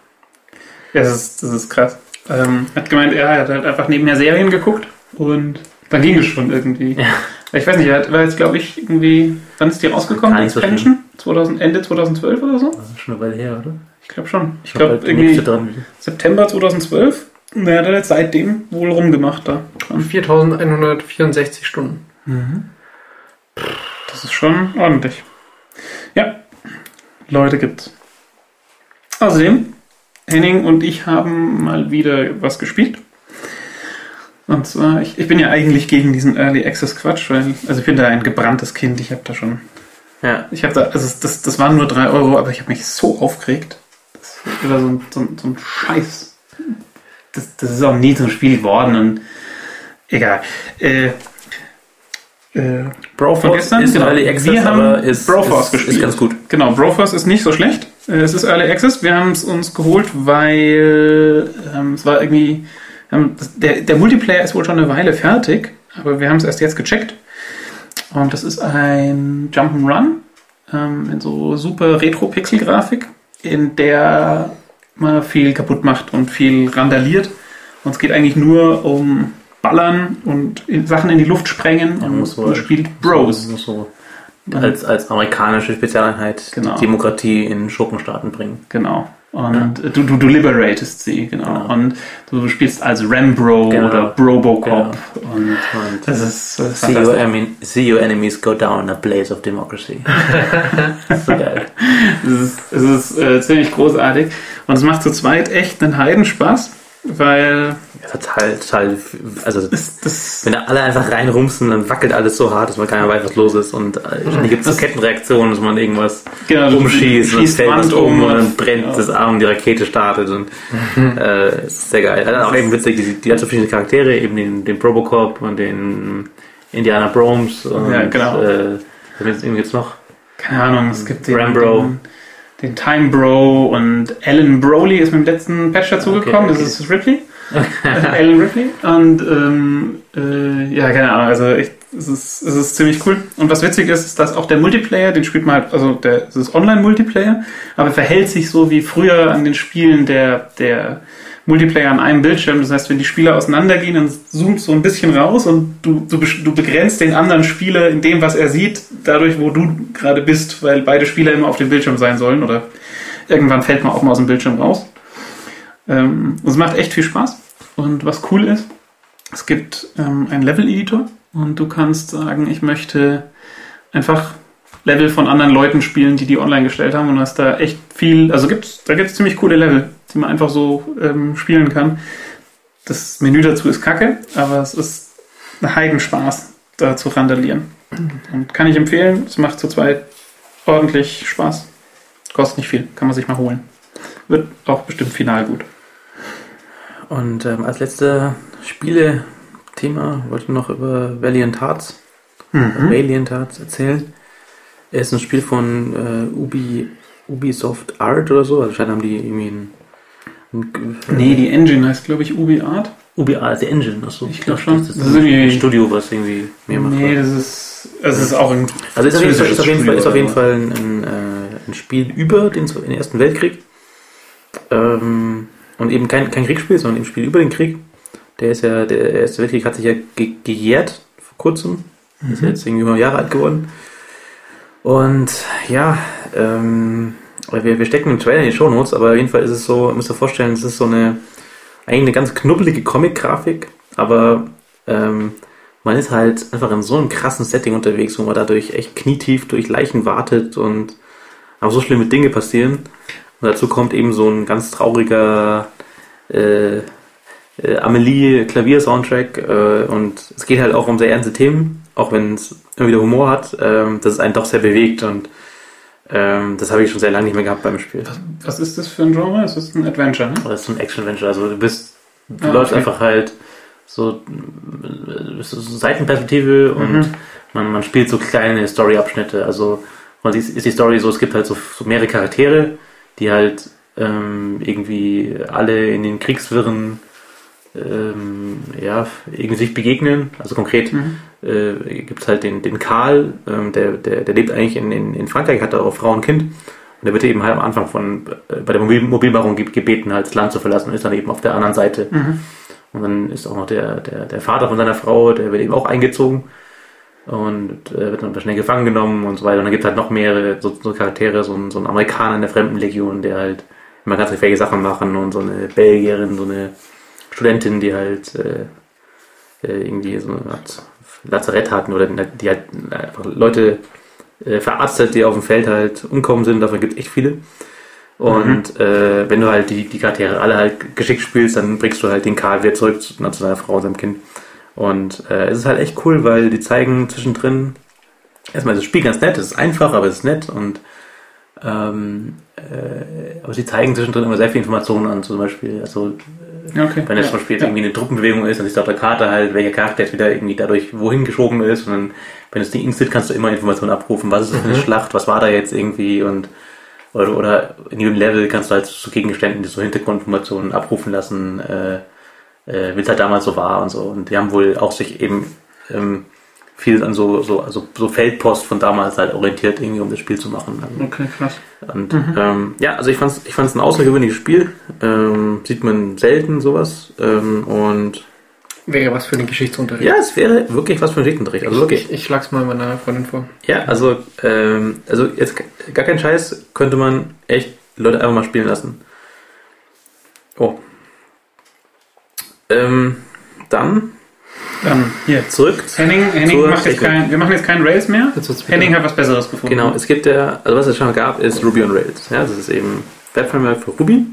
Ja, das ist, das ist krass. Ähm, hat gemeint, er hat halt einfach nebenher Serien geguckt und dann ging es schon irgendwie. Ja. Ich weiß nicht, er war jetzt, glaube ich, irgendwie, wann ist die rausgekommen? Gar nicht so Expansion? 2000, Ende 2012 oder so? Das ist schon eine Weile her, oder? Ich glaube schon. Ich halt glaube irgendwie nichts dran. September 2012. Und er hat jetzt seitdem wohl rumgemacht da. dran. 4164 Stunden. Das ist schon ordentlich. Ja, Leute gibt's. Außerdem, Henning und ich haben mal wieder was gespielt. Und zwar, ich, ich bin ja eigentlich gegen diesen Early Access Quatsch, weil, also ich bin da ein gebranntes Kind, ich habe da schon, Ja. ich habe da, also das, das waren nur drei Euro, aber ich habe mich so aufgeregt. Das war so ein, so ein, so ein Scheiß. Das, das ist auch nie zum Spiel geworden und egal. Äh, äh, Broforce Von gestern? ist Genau. Early Access, Wir haben aber ist, Broforce ist, gespielt. ist ganz gut. Genau, Broforce ist nicht so schlecht. Äh, Es ist Early Access. Wir haben es uns geholt, weil ähm, es war irgendwie. Ähm, der, der Multiplayer ist wohl schon eine Weile fertig, aber wir haben es erst jetzt gecheckt. Und das ist ein Jump'n'Run ähm, in so super Retro-Pixel-Grafik, in der man viel kaputt macht und viel randaliert. Und es geht eigentlich nur um Ballern und in, Sachen in die Luft sprengen Ja, und man wohl- spielt Bros. Muss so als, als amerikanische Spezialeinheit Genau. die Demokratie in Schurkenstaaten bringen. Genau. Und du, du, du liberatest sie, genau. Genau. Und du spielst als Rambro Genau. oder Brobocop. Und Und das ist, das ist see, your, see your enemies go down in a blaze of democracy. so geil. Es ist, es ist äh, ziemlich großartig. Und es macht zu zweit echt einen Heidenspaß, weil Ja, total, total, also es, das, wenn da alle einfach reinrumsen, dann wackelt alles so hart, dass man keiner weiß, was los ist. Und äh, dann gibt es so Das- Kettenreaktionen, dass man irgendwas genau, umschießt und schießt fällt was um und dann brennt ja. das Arm und die Rakete startet und äh, es ist sehr geil. Dann auch eben witzig, die, die hat so Charaktere, eben den, den Probocop und den Indiana Bromes und Ja, genau. äh, irgendwie gibt's noch. Keine Ahnung, es gibt den, Rambro. den, den Time Bro und Alan Broly ist mit dem letzten Patch dazugekommen. Okay, okay. Das ist Ripley. Alan Ripley. Und ähm, äh, ja, keine Ahnung, also ich, es, ist, es ist ziemlich cool. Und was witzig ist, ist, dass auch der Multiplayer, den spielt man halt, also der, es ist Online-Multiplayer, aber verhält sich so wie früher an den Spielen der, der Multiplayer an einem Bildschirm. Das heißt, wenn die Spieler auseinandergehen, dann zoomt so ein bisschen raus und du, du, du begrenzt den anderen Spieler in dem, was er sieht, dadurch, wo du gerade bist, weil beide Spieler immer auf dem Bildschirm sein sollen oder irgendwann fällt man auch mal aus dem Bildschirm raus. Ähm, es macht echt viel Spaß. Und was cool ist, es gibt ähm, einen Level-Editor und du kannst sagen, ich möchte einfach Level von anderen Leuten spielen, die die online gestellt haben und hast da echt viel, also gibt's, da gibt es ziemlich coole Level, die man einfach so ähm, spielen kann. Das Menü dazu ist kacke, aber es ist ein Heidenspaß, da zu randalieren. Und kann ich empfehlen, es macht zu zweit ordentlich Spaß. Kostet nicht viel, kann man sich mal holen. Wird auch bestimmt final gut. Und ähm, als letzte Spiele-Thema wollte ich noch über Valiant Hearts, Mhm. Valiant Hearts erzählen. Es ist ein Spiel von äh, Ubi, Ubisoft Art oder so. Also anscheinend haben die irgendwie ein, ein Nee, die Engine heißt, glaube ich, Ubi Art. Ubi Art, die Engine, achso. Ich glaub schon. Das ist, Das ist ein Studio, was irgendwie mehr macht. Nee, das ist, also es ist auch ein Also ist Fall, ist auf jeden Fall, ist auf jeden Fall ein, ein, äh, ein Spiel über den, den Ersten Weltkrieg. Ähm, und eben kein, kein Kriegsspiel, sondern ein Spiel über den Krieg. Der ist ja, der Erste Weltkrieg hat sich ja ge gejährt vor kurzem. Ist ja jetzt irgendwie mal Jahre alt geworden. Und ja, ähm, wir, wir stecken im Trailer in die Shownotes, aber auf jeden Fall ist es so, ihr müsst euch vorstellen, es ist so eine, eigentlich eine ganz knubbelige Comic-Grafik, aber ähm, man ist halt einfach in so einem krassen Setting unterwegs, wo man dadurch echt knietief durch Leichen wartet und aber so schlimme Dinge passieren. Und dazu kommt eben so ein ganz trauriger äh, äh, Amelie Klavier-Soundtrack äh, und es geht halt auch um sehr ernste Themen, auch wenn es immer wieder Humor hat, ähm, dass es einen doch sehr bewegt und ähm, das habe ich schon sehr lange nicht mehr gehabt beim Spiel. Was, was ist das für ein Genre? Es ist ein Adventure, ne? Das ist ein Action-Adventure, also du bist, du Ah, läufst okay. einfach halt so, äh, so Seitenperspektive und Mhm. man, man spielt so kleine Story-Abschnitte, also und ist, ist die Story so, es gibt halt so, so mehrere Charaktere, die halt ähm, irgendwie alle in den Kriegswirren ähm, ja, irgendwie sich begegnen. Also konkret Mhm. äh, gibt es halt den, den Karl, ähm, der, der, der lebt eigentlich in, in, in Frankreich, hat da auch Frau und Kind. Und der wird eben halt am Anfang von äh, bei der Mobil Mobilmachung ge- gebeten, halt das Land zu verlassen und ist dann eben auf der anderen Seite. Mhm. Und dann ist auch noch der, der, der Vater von seiner Frau, der wird eben auch eingezogen und äh, wird dann schnell gefangen genommen und so weiter. Und dann gibt es halt noch mehrere so, so Charaktere, so ein, so ein Amerikaner in der Fremdenlegion, der halt immer ganz gefährliche Sachen machen und so eine Belgierin, so eine Studentin, die halt äh, äh, irgendwie so eine Art Lazarett hatten oder die halt einfach Leute äh, verarztet, die auf dem Feld halt umkommen sind. Davon gibt es echt viele. Und äh, wenn du halt die, die Charaktere alle halt geschickt spielst, dann bringst du halt den Karl wieder zurück zu, zu seiner Frau und seinem Kind. Und äh, es ist halt echt cool, weil die zeigen zwischendrin, erstmal ist das Spiel ganz nett, es ist einfach, aber es ist nett und ähm, äh, aber sie zeigen zwischendrin immer sehr viel Informationen an, zum Beispiel, also Ja, okay. wenn es ja. zum Beispiel jetzt ja. irgendwie eine Truppenbewegung ist, dann du auf der Karte halt, welcher Charakter jetzt wieder irgendwie dadurch wohin geschoben ist. Und dann, wenn es die instant kannst du immer Informationen abrufen, was ist das für eine Schlacht, was war da jetzt irgendwie und oder, oder in jedem Level kannst du halt so Gegenständen, die so Hintergrundinformationen abrufen lassen, äh, äh, wie es halt damals so war und so. Und die haben wohl auch sich eben ähm, viel an so, so, also so Feldpost von damals halt orientiert, irgendwie um das Spiel zu machen. Okay, krass. und ähm, ja, also ich fand's, ich fand's ein außergewöhnliches Spiel. Ähm, sieht man selten sowas. Ähm, und Wäre was für den Geschichtsunterricht. ja, es wäre wirklich was für ein Geschichtsunterricht. Also wirklich. Ich, ich schlag's mal meiner Freundin vor. Ja, also, ähm, also jetzt gar kein Scheiß, könnte man echt Leute einfach mal spielen lassen. Oh. Ähm, dann Dann hier. zurück. Henning, Henning macht jetzt kein, wir machen jetzt keinen Rails mehr. Henning hat was Besseres gefunden. Genau, es gibt ja, also was es schon gab, ist Ruby on Rails. Ja, das ist eben Webframework für Ruby.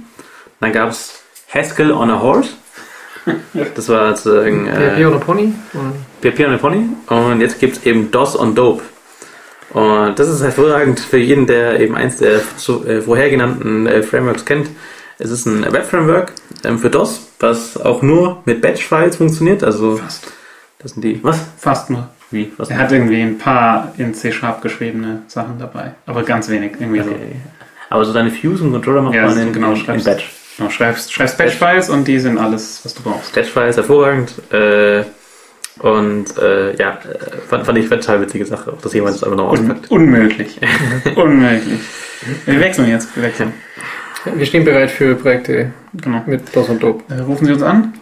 Dann gab es Haskell on a Horse. Das war sozusagen PHP äh, oder Pony? PHP on a Pony. Und jetzt gibt es eben DOS on Dope. Und das ist hervorragend für jeden, der eben eins der zu, äh, vorher genannten äh, Frameworks kennt. Es ist ein Webframework ähm, für DOS, was auch nur mit Batch-Files funktioniert. Also, Fast. das sind die. Was? Fast nur. Wie? Was? Er hat irgendwie ein paar in C-Sharp geschriebene Sachen dabei. Aber ganz wenig. Irgendwie Okay. Aber so deine Views und Controller macht Ja, man so in, genau, in, in Batch. so. Genau, schreibst, schreibst Batch-Files und die sind alles, was du brauchst. Batch-File ist hervorragend. Äh, und äh, ja, äh, fand, fand ich total witzige Sache, auch dass jemand das einfach noch Un auspackt. unmöglich. unmöglich. Wir wechseln jetzt. Wir wechseln. Wir stehen bereit für Projekte Genau. mit DOS und Dope. Äh, rufen Sie uns an.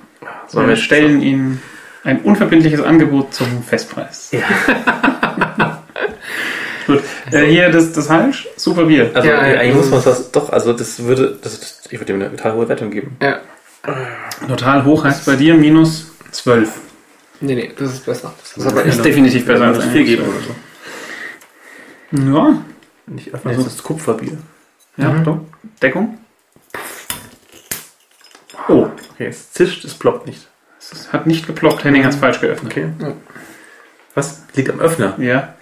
Sollen wir stellen Ihnen ein unverbindliches Angebot zum Festpreis. Gut. Äh, hier das, das Halsch. Super Bier. Also Ja, ja, eigentlich muss man das doch, also das würde, das, ich würde ihm eine total hohe Wertung geben. Ja. Total hoch heißt bei dir minus 12. Nee, nee, das ist besser. Das ist Das aber ist definitiv besser als als ein viel geben oder so. Ja, Nicht öffnen, Also- das ist Kupferbier. Ja, Mhm. doch. Deckung. Oh, Okay, es zischt, es ploppt nicht. es hat nicht geploppt. Henning hat es falsch geöffnet. Okay. Ja. Was? Liegt am Öffner. Ja,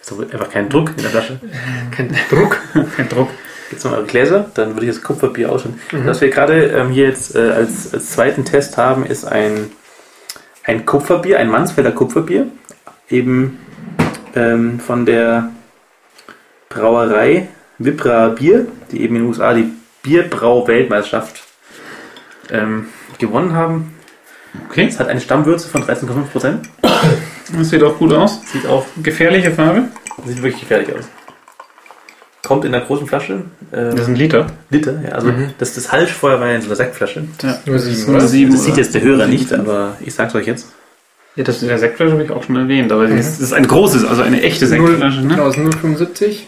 Ist doch einfach kein Druck in der Flasche. kein Druck. kein Druck. Jetzt noch eure Gläser, dann würde ich das Kupferbier ausschütten. Mhm. Was wir gerade ähm, hier jetzt äh, als, als zweiten Test haben, ist ein, ein Kupferbier, ein Mansfelder Kupferbier. Eben ähm, von der Brauerei Vibra Bier, die eben in den USA die Bierbrau-Weltmeisterschaft ähm, gewonnen haben. Okay, Es hat eine Stammwürze von 13,5%. das sieht auch gut aus. Sieht auch Gefährliche Farbe. sieht wirklich gefährlich aus. Kommt in einer großen Flasche. Ähm, Das ist ein Liter. Liter, ja. Also Mhm. das, das Halschfeuer war ja in so einer Sektflasche. Ja. Nur Das. Das sieht jetzt der Hörer sieben, nicht, fünf. aber ich sag's euch jetzt. Ja, das in der Sektflasche habe ich auch schon erwähnt, aber das ist ein großes, also eine echte Sektflasche, ne? genau, es ist 0,75.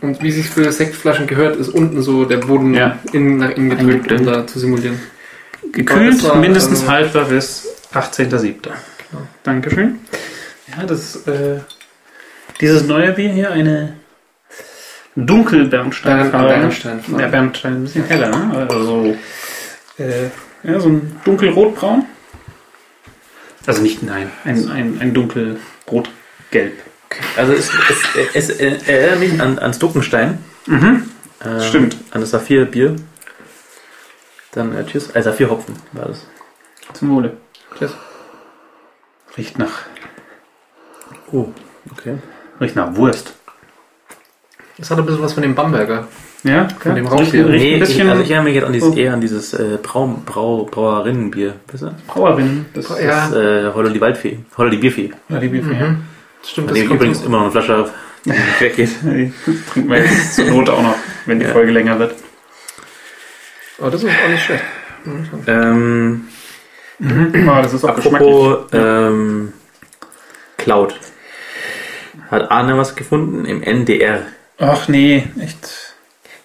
Und wie sich für Sektflaschen gehört, ist unten so der Boden Ja. innen nach innen gedrückt, um da zu simulieren. Gekühlt, war, mindestens also- haltbar bis 18.07. Dankeschön. Ja, das, äh, dieses neue Bier hier, eine Dunkelbernsteinfarbe. Bernsteinfarbe. Ja, Bernstein ein bisschen heller, ne? Also so, äh, ja, so ein dunkelrotbraun. Also nicht, nein, ein, ein, ein dunkelrot-gelb. Also es, es, es, es erinnert mich an, ans Duckenstein. Mhm. Ähm, Stimmt. An das Saphir-Bier. Dann äh, tschüss. Äh, Saphir-Hopfen war das. Zum Wohle. Tschüss. Riecht nach, Oh, okay. riecht nach Wurst. Das hat ein bisschen was von dem Bamberger. Ja, Von dem ja. Rauchbier. Nee, ein bisschen ich, also ich erinnere mich jetzt an dieses, Oh. eher an dieses äh, Brau, Brau, Brauerinnenbier. Weißt du? Brauerin. Das Ja. Das äh, Holler die Waldfee. Holler die Bierfee. ja, die Bierfee. Mhm. Stimmt, Von das dem übrigens immer noch eine Flasche auf, die nicht weggeht. Ja. Die trinken wir jetzt zur Not auch noch, wenn die Ja. Folge länger wird. Aber das ist auch nicht schlecht. Mhm. Ähm, Ah, das ist auch geschmacklich. apropos ähm, Cloud. Hat Arne was gefunden im NDR? Ach nee, echt.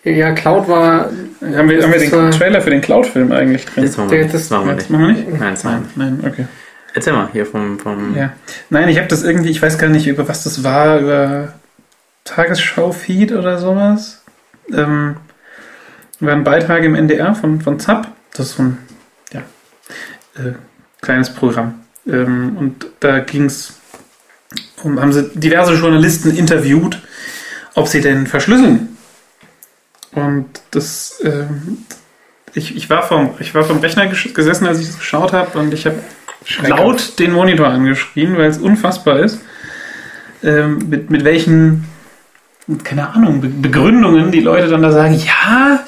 Ja, Cloud war. Haben wir, haben wir den äh, Trailer für den Cloud-Film eigentlich drin? Das machen wir nicht. das- Das machen wir Das nicht. machen wir nicht? Nein, das machen wir Nein, nicht. nein, okay. Erzähl mal hier vom, vom Ja. Nein, ich habe das irgendwie, ich weiß gar nicht, über was das war, über Tagesschau-Feed oder sowas. Ähm, war ein Beitrag im NDR von, von ZAP. Das ist so ein ja, äh, kleines Programm. Ähm, und da ging es um, haben sie diverse Journalisten interviewt, ob sie denn verschlüsseln. Und das, ähm, ich, ich, war vom, ich war vom Rechner gesessen, als ich das geschaut habe, und ich habe laut den Monitor angeschrien, weil es unfassbar ist, ähm, mit, mit welchen, keine Ahnung, Be Begründungen die Leute dann da sagen, ja,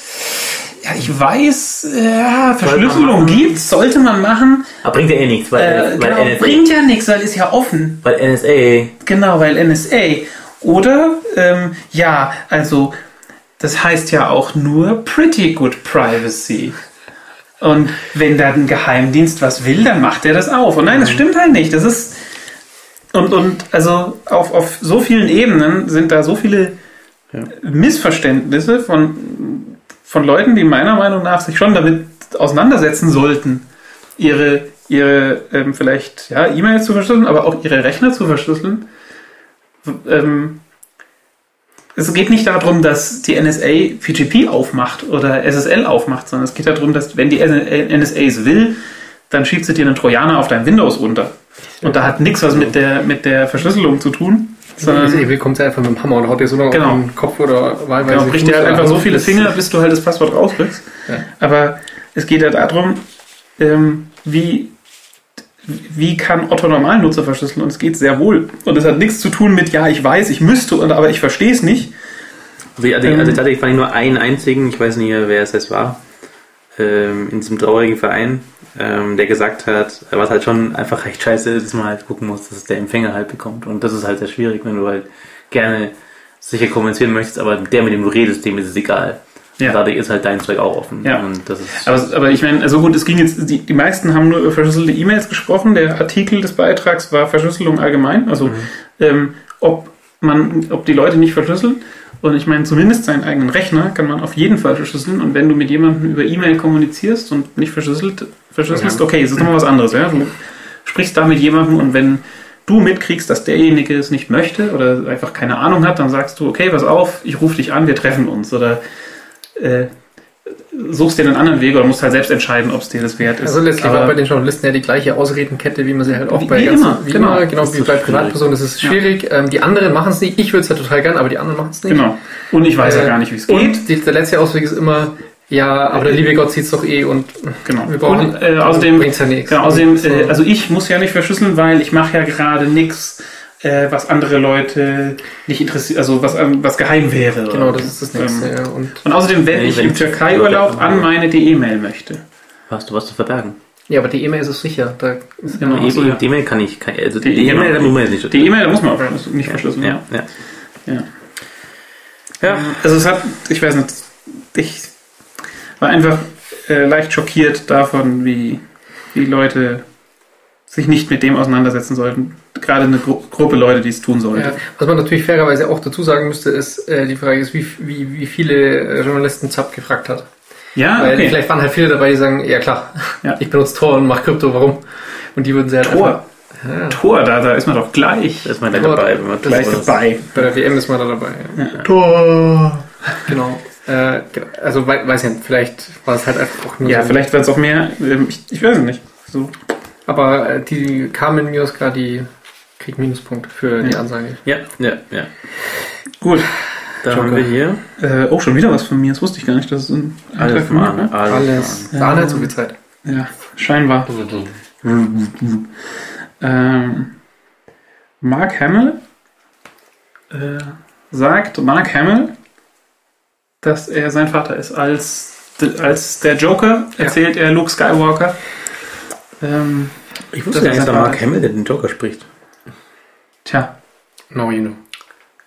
ja, ich weiß, ja, Verschlüsselung gibt's, sollte man machen, Aber bringt ja eh nichts, weil, äh, weil, genau, NSA, bringt ja nichts, weil ist ja offen. weil NSA Genau, weil NSA. Oder, ähm, ja, also, das heißt ja auch nur Pretty Good Privacy. Und wenn da ein Geheimdienst was will, dann macht er das auf. Und nein, das stimmt halt nicht. Das ist. Und, und also auf, auf so vielen Ebenen sind da so viele Ja. Missverständnisse von, von Leuten, die meiner Meinung nach sich schon damit auseinandersetzen sollten, ihre, ihre ähm, vielleicht ja, E-Mails zu verschlüsseln, aber auch ihre Rechner zu verschlüsseln. Ähm, es geht nicht darum, dass die NSA PGP aufmacht oder SSL aufmacht, sondern es geht darum, dass wenn die NSA es will, dann schiebt sie dir einen Trojaner auf dein Windows runter. Und da hat nichts was mit der, mit der Verschlüsselung zu tun, sondern Sondern kommt sie einfach mit dem Hammer und haut dir so lange Genau. auf den Kopf oder wahlweise. Genau, bricht dir halt einfach so viele Finger, bis du halt das Passwort rauskriegst. Ja. Aber es geht ja darum, ähm, wie, wie kann Otto Normalnutzer verschlüsseln und es geht sehr wohl. Und es hat nichts zu tun mit, ja, ich weiß, ich müsste, und- aber ich verstehe es nicht. Also, also, Ähm. also tatsächlich fand ich nur einen einzigen, ich weiß nicht, wer es jetzt war, ähm, in diesem traurigen Verein, ähm, der gesagt hat, was halt schon einfach recht scheiße ist, dass man halt gucken muss, dass es der Empfänger halt bekommt. Und das ist halt sehr schwierig, wenn du halt gerne sicher kommunizieren möchtest, aber der, mit dem du redest, dem ist es egal. Ja. Dadurch ist halt dein Zeug auch offen. Ja. Aber, aber ich meine, also gut, es ging jetzt, die, die meisten haben nur über verschlüsselte E-Mails gesprochen. Der Artikel des Beitrags war Verschlüsselung allgemein. Also, ähm, ob man, ob die Leute nicht verschlüsseln. Und ich meine, zumindest seinen eigenen Rechner kann man auf jeden Fall verschlüsseln. Und wenn du mit jemandem über E-Mail kommunizierst und nicht verschlüsselt, verschlüsselst, okay, es ist nochmal was anderes. Ja? Du sprichst da mit jemandem und wenn du mitkriegst, dass derjenige es nicht möchte oder einfach keine Ahnung hat, dann sagst du, okay, pass auf, ich rufe dich an, wir treffen uns. Oder äh, suchst dir einen anderen Weg oder musst halt selbst entscheiden, ob es dir das wert ist. Also letztlich war bei den Journalisten ja die gleiche Ausredenkette, wie man sie halt auch Wie- bei wie ganzen- immer, wie genau. immer, genau wie bei. Privatpersonen. Das ist Ja. schwierig. Ähm, die anderen machen es nicht. Ich würde es ja total gern, aber die anderen machen es nicht. Genau. Und ich weiß ja Äh, gar nicht, wie es geht. Und die, der letzte Ausweg ist immer, ja, aber der liebe Gott sieht es doch eh und Genau. wir brauchen Und, äh, außerdem, ja nichts. genau, außerdem äh, also ich muss ja nicht verschlüsseln, weil ich mache ja gerade nichts, äh, was andere Leute nicht interessiert, also was, ähm, was geheim wäre. genau, das ist das nächste. Ähm, ja. Und Und außerdem, wenn Nee, ich wenn im Türkei-Urlaub an meine DE-Mail möchte. hast du was zu verbergen. ja, aber die E-Mail ist es sicher. Da ist Genau, so, ja. die E-Mail kann ich, kann, also Die die, E-Mail- E-Mail, da muss man jetzt nicht Die E-Mail, da muss man auch nicht verschlüsseln. Ja, ja. Ja. Ja. Also es hat, ich weiß nicht, ich war einfach äh, leicht schockiert davon, wie, wie Leute sich nicht mit dem auseinandersetzen sollten. Gerade eine Gru Gruppe Leute, die es tun sollten. Ja, was man natürlich fairerweise auch dazu sagen müsste, ist, äh, die Frage ist, wie, wie, wie viele äh, Journalisten Zap gefragt hat. Ja, Weil okay. vielleicht waren halt viele dabei, die sagen, ja klar, Ja. ich benutze Tor und mache Krypto, warum? Und die würden sie halt Tor. Ja. Tor, da, da ist man doch gleich. Da ist man gleich Tor- dabei. Wenn man Gleich dabei. Bei der WM ist man da dabei. Ja. Tor. Genau. Äh, also wei- weiß ich nicht, vielleicht war es halt einfach auch nur Ja, so. vielleicht wird es auch mehr. ähm, Ich, ich weiß es nicht. So. Aber äh, die Carmen Mioska, die kriegt Minuspunkt für die Ja. Ansage. Ja, ja, ja. Gut. Da haben wir hier Äh, oh, schon wieder was von mir. Das wusste ich gar nicht, dass es ein Antrag alles von mir mal. war. Alles. Ja. Da hat nicht so viel Zeit. Ja, scheinbar. Ähm, Mark Hamill äh, sagt Mark Hamill, dass er sein Vater ist. Als, als der Joker erzählt er Luke Skywalker. Ähm, Ich wusste gar nicht, dass Mark Hamill, der den Joker spricht. Tja, No, you know.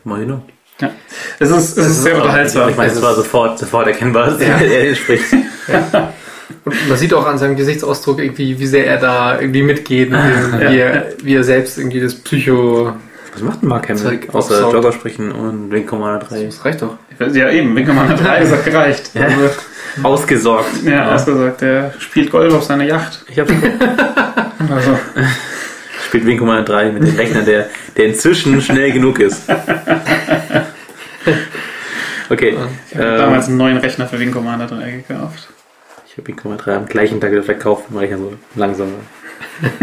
Mal genau. es ist, es ist sehr unterhaltsam. Ich meine, es war sofort, sofort erkennbar, dass Ja. er spricht. Und man sieht auch an seinem Gesichtsausdruck irgendwie, wie sehr er da irgendwie mitgeht, mit dem, Ja. wie, er, wie er selbst irgendwie das Psycho. Was macht denn Mark Hamill? Außer. Joker sprechen und Wing Commander 3. Das reicht doch. Ja, eben, Winkelmann hat drei, das hat gereicht. Ja. Also, Ausgesorgt. ja, ausgesagt, der spielt Golf auf seiner Yacht. Ich habe Also, spielt Wing Commander 3 mit dem Rechner, der, der inzwischen schnell genug ist. Okay. ich habe ähm, damals einen neuen Rechner für Wing Commander 3 gekauft. Ich habe Wing Commander 3 am gleichen Tag wieder verkauft, im Rechner so langsamer.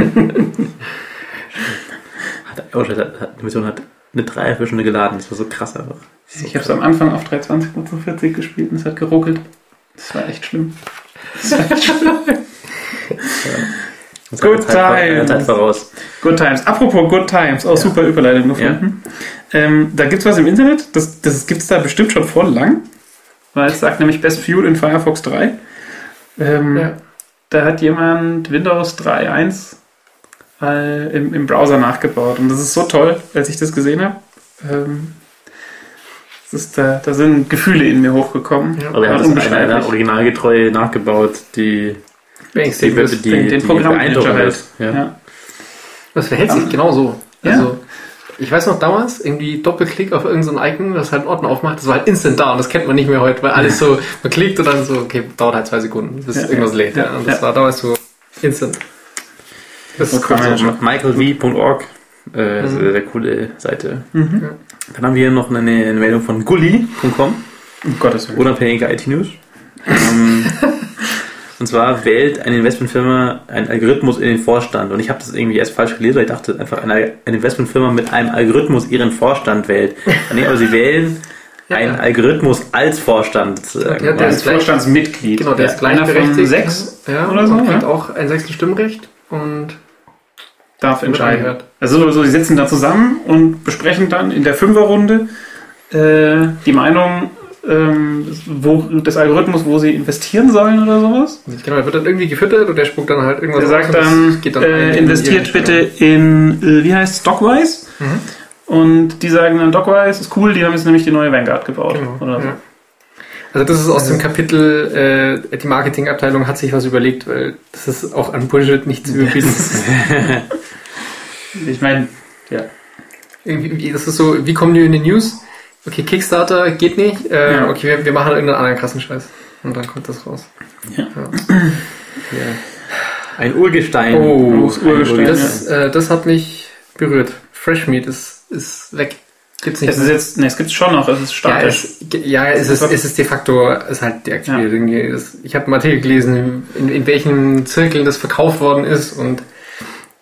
hat, oh, die Mission hat eine Dreiviertelstunde geladen, das war so krass einfach. Ich habe es am Anfang auf 320 zu 40 gespielt und es hat geruckelt. Das war echt schlimm. Das war echt schlimm. Das Good Zeit, vor- times. Zeit voraus. Good Times. Apropos Good Times. Auch super Überleitung gefunden. Ähm, da gibt's was im Internet. Das, das gibt's da bestimmt schon voll lang. Weil es sagt nämlich Best Fuel in Firefox 3. Ähm, Ja. Da hat jemand Windows 3.1 äh, im, im Browser nachgebaut. Und das ist so toll, als ich das gesehen habe. Ähm, das ist da, da sind Gefühle in mir hochgekommen. Ja. Aber er hat es einer, einer originalgetreu nachgebaut, die, Beängstigend die, ist. die, den, den die Programm beeindruckend halt. ist. Ja. Ja. Das verhält sich Ja. genau so. Ja. Also, ich weiß noch damals, irgendwie Doppelklick auf irgendein Icon, das halt einen Ordner aufmacht, das war halt instant da und das kennt man nicht mehr heute, weil alles so, man klickt und dann so, okay, dauert halt zwei Sekunden, bis irgendwas lädt. Ja. Und das war damals so instant. Das ist cool. michaelv.org. Äh, das Mhm. eine sehr coole Seite. Mhm. Dann haben wir hier noch eine, eine Meldung von gulli.com, Um Gottes Willen. unabhängige IT-News. ähm, und zwar wählt eine Investmentfirma einen Algorithmus in den Vorstand. Und ich habe das irgendwie erst falsch gelesen, weil ich dachte einfach, eine, eine Investmentfirma mit einem Algorithmus ihren Vorstand wählt. Nee, aber sie wählen Ja, einen ja. Algorithmus als Vorstand sozusagen. Der hat Der ja- ist Vorstandsmitglied. Genau, der ist Einer von gleichberechtigt. sechs ja, oder so, und ja? auch ein sechstel Stimmrecht und darf entscheiden. angehört. Also so, die sitzen da zusammen und besprechen dann in der Fünferrunde äh, die Meinung ähm, wo, des Algorithmus, wo sie investieren sollen oder sowas. genau, er wird dann irgendwie gefüttert und der spuckt dann halt irgendwas Der aus sagt dann, geht ein äh, in investiert ihre bitte in, äh, wie heißt Stockwise? Mhm. Und die sagen dann, Stockwise ist cool, die haben jetzt nämlich die neue Vanguard gebaut. Genau. Oder so. ja. Also das ist aus dem Kapitel, äh, die Marketingabteilung hat sich was überlegt, weil das ist auch an Bullshit nicht zu überbieten. Ich meine, ja. Irgendwie, das ist so, wie kommen die in die News? Okay, Kickstarter geht nicht. Äh, Ja. Okay, wir, wir machen halt irgendeinen anderen krassen Scheiß. Und dann kommt das raus. Ja. Ein Urgestein. Oh, das Urgestein, das, äh, das hat mich berührt. Fresh Meat ist, ist weg. Gibt's nicht Es ist jetzt, ne, es gibt's schon noch, es ist Ja, statisch. es, ja, es ist, es ist de facto, ist halt deaktiviert. Das- Ich habe einen Artikel gelesen, in, in welchen Zirkeln das verkauft worden ist und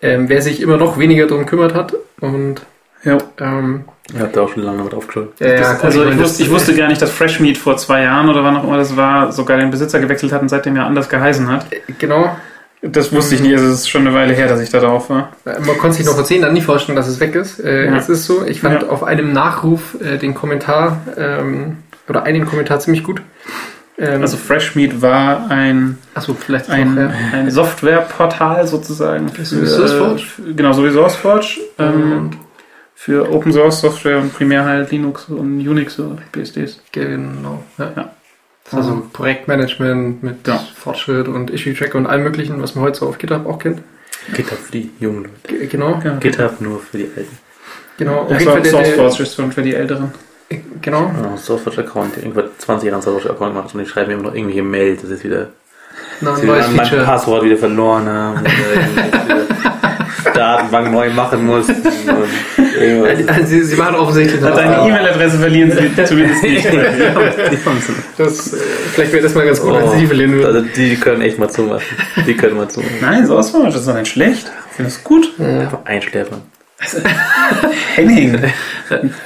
ähm, wer sich immer noch weniger darum kümmert hat. Und Ja. ähm, Ich habe da auch schon lange mal drauf geschaut. ja, ja, also ich wusste, ich wusste gar nicht, dass Fresh Meat vor zwei Jahren oder wann auch immer das war, sogar den Besitzer gewechselt hat und seitdem ja anders geheißen hat. Genau. Das wusste ich nicht, also es ist schon eine Weile her, dass ich da drauf war. Man konnte sich noch vor zehn Jahren nie vorstellen, dass es weg ist. Äh, Ja. Es ist so. Ich fand Ja. auf einem Nachruf äh, den Kommentar ähm, oder einen Kommentar ziemlich gut. Ähm, Also Fresh Meat war ein, achso, vielleicht ein, noch, ja. ein Softwareportal sozusagen. Für, SourceForge? äh, Genau, so wie SourceForge. Ähm, für Open Source Software und primär halt Linux und Unix und BSDs. Genau. Ja. Ja. Also Projektmanagement mit Ja. Fortschritt und Issue Tracker und allem möglichen, was man heute so auf GitHub auch kennt. GitHub für die jungen Leute. G genau. Ja. GitHub nur für die Alten. Genau. Auf Ja, jeden Fall SourceForge ist für die Älteren. genau. Oh, Sourceforge-Account, irgendwann 20 Jahre Sourceforge-Account gemacht und ich schreibe mir immer noch irgendwelche Mails, das ist wieder, dass ein neues mein Feature. Passwort wieder verloren haben. Datenbank neu machen. Und irgendwas. Also, sie, sie machen offensichtlich noch Hat deine. E-Mail-Adresse verlieren sie zumindest nicht. So- Das, äh, vielleicht wäre das mal ganz gut, wenn sie die verlieren würden. also die können echt mal zumachen. Die können mal zumachen. Nein, sowas von, das ist doch nicht schlecht. Ich finde das gut. Einfach einschläfern. Henning.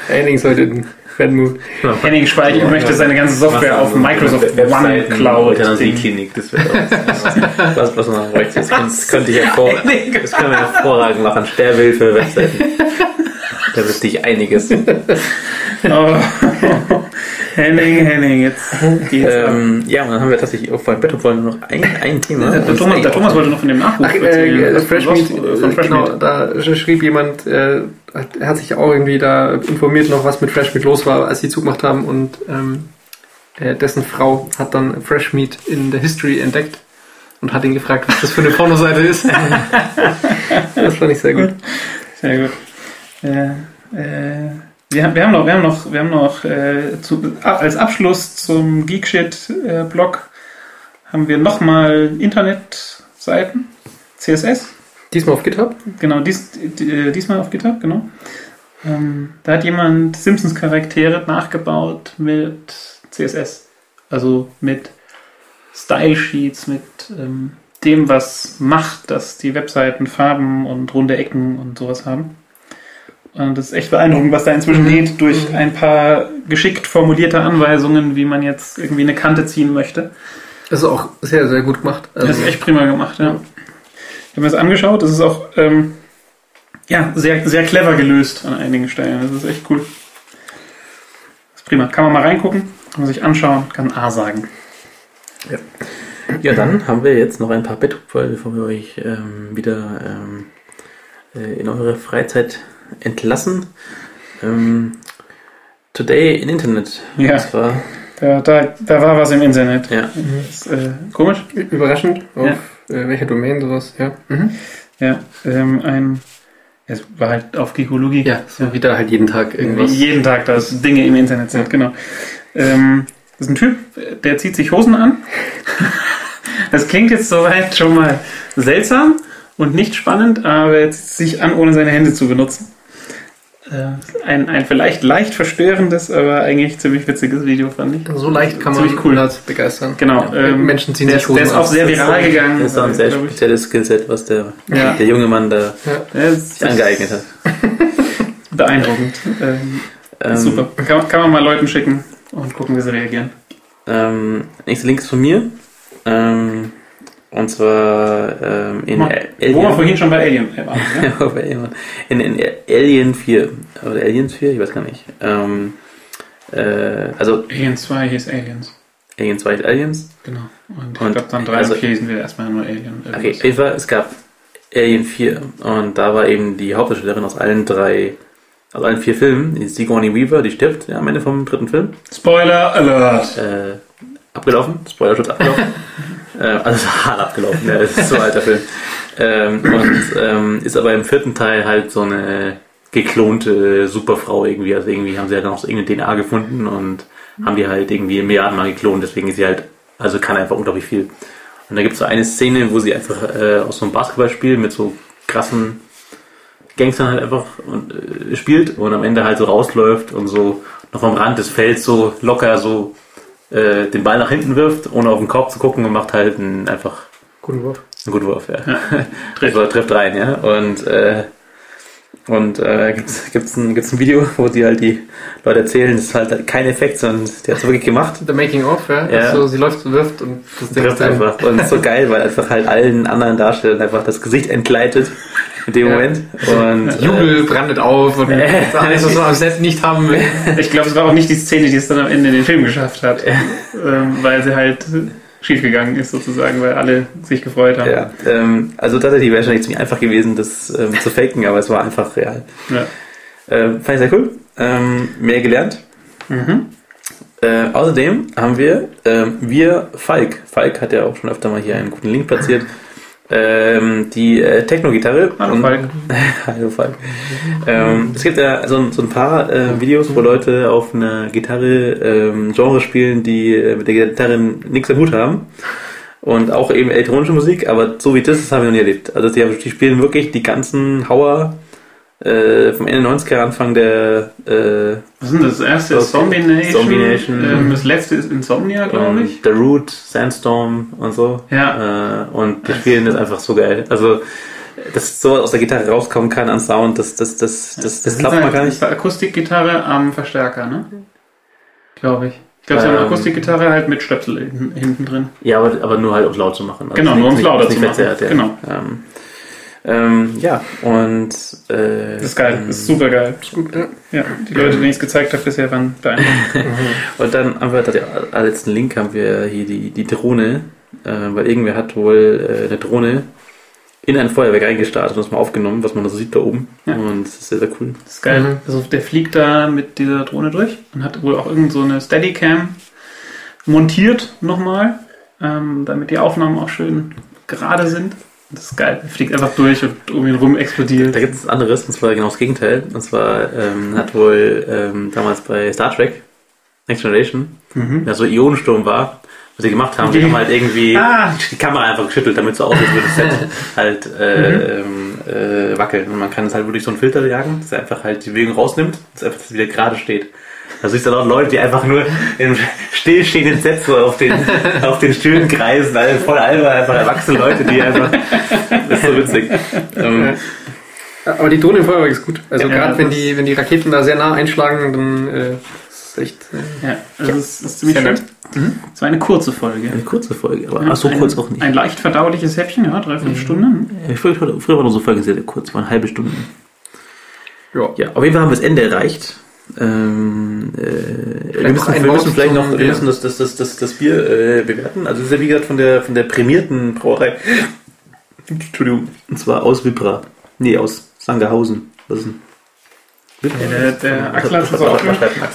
Henning sollte Red Move. Henning speichern möchte seine ganze Software auf Microsoft One Cloud. Klinik, das wäre was, was man. Das könnte, das könnte ich hervor, das können wir hervorragend machen. Sterbehilfe, Webseiten. Da wüsste ich einiges. Oh. Henning, Henning, jetzt geht's. Ähm, ja, und dann haben wir tatsächlich auch vorhin Bett wollen nur noch ein, ein Thema. Der Thomas, der Thomas wollte noch von dem Nachruf Ach, äh, erzählen. äh, Fresh Von Meat, Ross- von äh, Fresh genau, Meat. da schrieb jemand, äh, hat- er hat sich auch irgendwie da informiert noch, was mit Fresh Meat los war, als sie zugemacht haben und ähm, äh, dessen Frau hat dann Fresh Meat in der History entdeckt und hat ihn gefragt, was das für eine Pornoseite ist. das fand ich sehr gut. Sehr gut. Äh, äh, wir, haben, wir haben noch, wir haben noch, wir haben noch äh, zu, als Abschluss zum Geekshit-Blog haben wir nochmal Internetseiten, CSS, Diesmal auf GitHub. genau, dies, die, äh, diesmal auf GitHub, genau. Ähm, da hat jemand Simpsons-Charaktere nachgebaut mit CSS, also mit Style-Sheets, mit ähm, dem, was macht, dass die Webseiten Farben und runde Ecken und sowas haben. Und das ist echt beeindruckend, was da inzwischen Mhm. geht, durch ein paar geschickt formulierte Anweisungen, wie man jetzt irgendwie eine Kante ziehen möchte. Das ist auch sehr, sehr gut gemacht. Also, Das ist echt prima gemacht, ja. Ich habe mir das angeschaut, das ist auch ähm, ja, sehr, sehr clever gelöst an einigen Stellen. Das ist echt cool. Das ist prima. Kann man mal reingucken, kann man sich anschauen, kann A sagen. Ja, dann haben wir jetzt noch ein paar Betthupfer, bevor wir euch ähm, wieder ähm, äh, in eure Freizeit entlassen. Ähm, today in Internet. Ja. Das war, Da, da, da war was im Internet. ja. Das äh, komisch. überraschend. Auf Ja. äh, welcher Domain sowas, ja. Mhm. Ja, ähm, ein. Es war halt auf Geekologie. Ja, so wie da halt jeden Tag irgendwas. jeden Tag, dass Dinge im Internet sind, genau. Ähm, das ist ein Typ, der zieht sich Hosen an. Das klingt jetzt soweit schon mal seltsam und nicht spannend, aber er zieht sich an, ohne seine Hände zu benutzen. Äh, Ein, ein vielleicht leicht verstörendes, aber eigentlich ziemlich witziges Video, fand ich. So leicht kann man Ziemlich cool. Leute begeistern. Genau. Ja, ähm, Menschen ziehen der, sich ist- der Hosen ist auch sehr viral gegangen. Das ist auch ein sehr spezielles Skillset, was der, Ja. der junge Mann da Ja, sich angeeignet hat. Beeindruckend. Ähm, Ähm, super. Kann, man- kann man mal Leuten schicken und gucken, wie sie reagieren. Ähm, nächster Link ist von mir. Ähm, und zwar ähm, in Wo wir vorhin schon bei Alien waren. Ja? Alien. in, in Alien 4. Oder Aliens 4? Ich weiß gar nicht. Ähm, äh, also Alien 2 hieß Aliens. Alien 2 ist Aliens. Genau. Und ich glaube, dann 3 also- und 4 hießen wir erstmal nur Alien. Okay, auf jeden Fall, es gab Alien 4. Und da war eben die Hauptdarstellerin aus allen drei, aus allen vier Filmen, die Sigourney Weaver, die stirbt ja, am Ende vom dritten Film. Spoiler Alert! Äh, abgelaufen. Spoilerschutz abgelaufen. äh, also hart abgelaufen, ja, das ist so ein alter Film. Ähm, und ähm, ist aber im vierten Teil halt so eine geklonte Superfrau irgendwie. Also irgendwie haben sie halt noch so irgendeine DNA gefunden und haben die halt irgendwie Milliardenmal geklont, deswegen ist sie halt, also kann einfach unglaublich viel. Und da gibt es so eine Szene, wo sie einfach äh, aus so einem Basketballspiel mit so krassen Gangstern halt einfach und, äh, spielt und am Ende halt so rausläuft und so noch am Rand des Felds so locker so äh, den Ball nach hinten wirft, ohne auf den Korb zu gucken und macht halt einen, einfach Guten Wurf. einen guten Wurf, ja. Trifft. Also, trifft rein, ja. Und, äh, und äh, gibt's, gibt's, ein, gibt's ein Video, wo die halt die Leute erzählen, das ist halt kein Effekt, sondern der hat es wirklich gemacht. The Making of, ja. Ja. Also, sie läuft, wirft und das Ding Trifft einfach. Und es ist so geil, weil einfach halt allen anderen Darstellern einfach das Gesicht entgleitet in dem Ja. Moment. Und äh, Jubel brandet auf und Äh. alles, was man am Set nicht haben will. Ich glaube, es war auch nicht die Szene, die es dann am Ende in den Film geschafft hat. ähm, weil sie halt schiefgegangen ist, sozusagen, weil alle sich gefreut haben. Ja, ähm, also tatsächlich wäre schon ziemlich einfach gewesen, das ähm, zu faken, aber es war einfach real. Ja. Äh, fand ich sehr cool. Ähm, mehr gelernt. Mhm. Äh, außerdem haben wir ähm, wir Falk. Falk hat ja auch schon öfter mal hier einen guten Link platziert. Ähm, die äh, Techno-Gitarre. Hallo, Falk. Hallo Falk. Ähm, es gibt ja so, ein- so ein paar äh, Videos, wo Leute auf einer Gitarre ähm, Genre spielen, die äh, mit der Gitarre nichts am Hut haben. Und auch eben elektronische Musik, aber so wie das, das haben wir noch nie erlebt. Also die, die spielen wirklich die ganzen Hauer äh, vom Ende 90er, Anfang der äh, Was ist denn das erste? Ist Zombie Nation. Zombie Nation. Ähm, das letzte ist Insomnia, glaube ich. und The Root, Sandstorm und so. Ja. Äh, und die spielen das einfach so geil. Also, dass sowas aus der Gitarre rauskommen kann an Sound, das, das, das, das, das, eine- mal gar Das nicht. ist eine Akustikgitarre am Verstärker, ne? Glaube ich. Ich glaube, so eine Ähm. Akustikgitarre halt mit Stöpsel hinten, drin. Ja, aber, aber nur halt, um es laut zu machen. Also Genau, nur um's nicht- lauter zu machen. verzerrt, ja. Genau. Ähm, ähm, ja, und äh, Das ist geil, das ist super geil. Ist gut. Ja, die Leute, denen ich es gezeigt habe bisher, waren beeindruckt. Und dann haben wir, da als letzten Link haben wir hier die, die Drohne, äh, weil irgendwer hat wohl äh, eine Drohne in ein Feuerwerk eingestartet und das mal aufgenommen, was man da so sieht da oben. Ja. Und das ist sehr, sehr cool. Das ist geil. Mhm. Also der fliegt da mit dieser Drohne durch und hat wohl auch irgend so eine Steadicam montiert nochmal, ähm, damit die Aufnahmen auch schön gerade sind. Das ist geil. Er fliegt einfach durch und um ihn rum explodiert. Da gibt es anderes, und zwar genau das Gegenteil. Und zwar ähm, hat wohl ähm, damals bei Star Trek Next Generation, Mhm. ja so Ionensturm war, was sie gemacht haben, die Die- haben halt irgendwie Ah, die Kamera einfach geschüttelt, damit so aussieht, würde das Set halt äh, ähm, äh, wackeln. Und man kann es halt wirklich so einen Filter jagen, dass er einfach halt die Bewegung rausnimmt, dass einfach das wieder gerade steht. Da siehst du dann auch Leute, die einfach nur im stillstehenden Set so auf den, auf den Stühlen kreisen, also voll albern, einfach erwachsene Leute, die einfach, das ist so witzig. Ähm, Aber die Drohne im Feuerwerk ist gut. Also Ja, gerade wenn das- die, wenn die Raketen da sehr nah einschlagen, dann äh, ist es echt. Äh, ja, also es ist ziemlich schön. nett. Es war eine kurze Folge. eine kurze Folge, aber Ja, ach so ein, kurz auch nicht. Ein leicht verdauliches Häppchen, ja, dreiviertel Stunden. Ja, Früher, früher waren unsere Folgen sehr, sehr kurz, waren halbe Stunden. ja. Ja, auf jeden Fall haben wir das Ende erreicht. Ähm, äh, wir müssen, wir vielleicht noch wir müssen das, das, das, das, das Bier äh, bewerten. Also es ist ja wie gesagt von der von der prämierten Brauerei. Entschuldigung. Und zwar aus Vibra. Nee, aus Sangerhausen. Was ist denn? Ja, der- der Axel hat uns auch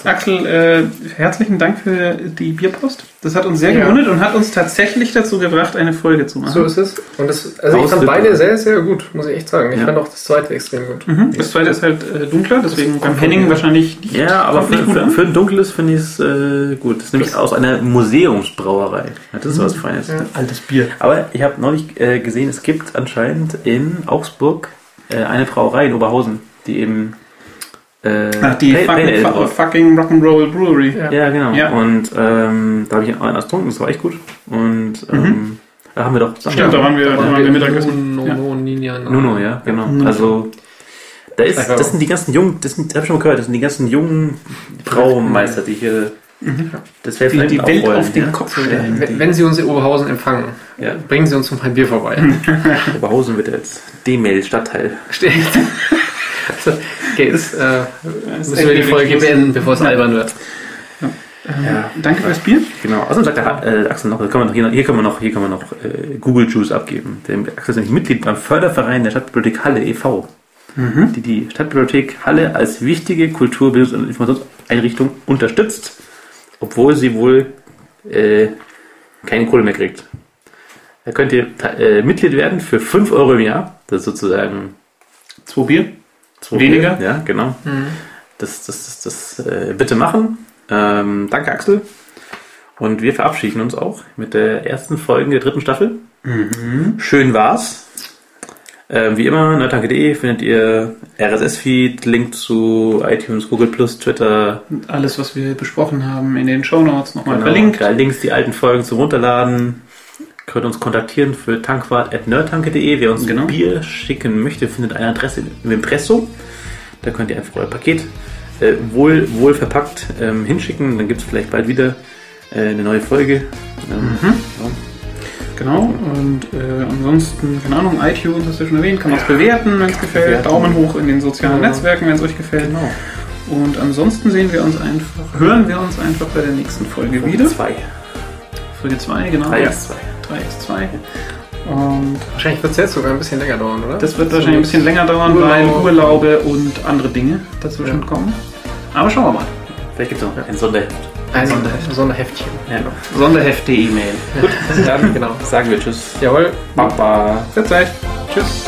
Axel? Äh, herzlichen Dank für die Bierpost. Das hat uns sehr Ja. gewundert und hat uns tatsächlich dazu gebracht, eine Folge zu machen. So ist es. Und das, also ich fand beide sehr, sehr gut, muss ich echt sagen. Ich Ja. fand auch das zweite extrem gut. Mhm. Das zweite ist halt äh, dunkler, deswegen beim Henning wahrscheinlich nicht. Ja, aber für, nicht gut für, für ein dunkles finde ich es äh, gut. Das ist nämlich aus einer Museumsbrauerei. Ja, das ist was Feines. Ja. Altes Bier. Aber ich habe neulich äh, gesehen, es gibt anscheinend in Augsburg äh, eine Brauerei in Oberhausen, die eben äh, Ach, die Pale- Pale Ale fucking, fucking Rock'n'Roll Brewery. Ja. Ja, genau. Ja. Und ähm, da habe ich einen getrunken, das war echt gut. Und ähm, da haben wir doch. Stimmt, da waren wir, da waren wir Mittagessen. No, Ja. no, Ninja, Nuno, ja, genau. Nuno. Also da ist, das sind die ganzen jungen, das, sind, das habe ich schon mal gehört, das sind die ganzen jungen Braumeister, die hier das wäre Die vielleicht die auch Welt wollen, auf den ja. Kopf stellen. Wenn, wenn Sie uns in Oberhausen empfangen, Ja. bringen Sie uns zum Bier vorbei. Oberhausen wird jetzt D-Mail-Stadtteil. Steht. Also, okay, äh, ist müssen wir die Folge beenden, bevor es albern wird. Ähm, Ja. Danke fürs Bier. Genau. Außerdem sagt der äh, Axel noch, wir noch hier, hier können wir noch, hier können wir noch äh, Google Juice abgeben. Der Axel ist nämlich Mitglied beim Förderverein der Stadtbibliothek Halle e.V., die die Stadtbibliothek Halle als wichtige Kultur-, Bildungs- und Informationseinrichtung unterstützt, obwohl sie wohl äh, keine Kohle mehr kriegt. Da könnt ihr äh, Mitglied werden für 5 Euro im Jahr. Das ist sozusagen Zwei Bier. Zwei Weniger? Bier. Ja, genau. Das, das, das, das äh, bitte machen. Ähm, danke, Axel. Und wir verabschieden uns auch mit der ersten Folge der dritten Staffel. Schön war's. Ähm, wie immer, nerdtanke.de findet ihr RSS-Feed, Link zu iTunes, Google Plus, Twitter. Und alles, was wir besprochen haben, in den Shownotes nochmal Genau, verlinkt. Da Links, die alten Folgen zum Runterladen. Könnt uns kontaktieren für tankwart.nerdtanke.de. Wer uns Genau. Bier schicken möchte, findet eine Adresse im Impresso. Da könnt ihr einfach euer Paket äh, wohl, wohl verpackt ähm, hinschicken. Dann gibt es vielleicht bald wieder äh, eine neue Folge. Ähm, ja. Genau. Und äh, ansonsten, keine Ahnung, iTunes hast du schon erwähnt, kann man es bewerten, wenn es gefällt. Bewerten. Daumen hoch in den sozialen Ja. Netzwerken, wenn es euch gefällt. Genau. Und ansonsten sehen wir uns einfach, hören wir uns einfach bei der nächsten Folge wieder. Zwei. Folge 2, genau. 3x2. 3x2. Und Wahrscheinlich wird es jetzt sogar ein bisschen länger dauern, oder? das wird wahrscheinlich ein bisschen länger dauern, Urlaub. weil Urlaube und andere Dinge dazwischen Ja. kommen. Aber schauen wir mal. Vielleicht gibt es noch ein Sonderheft. Ein Sonderheft. Sonderheftchen. Ja. Sonderhefte E-Mail. Gut, dann genau. Sagen wir Tschüss. Jawohl. Baba. Verzeiht. Tschüss.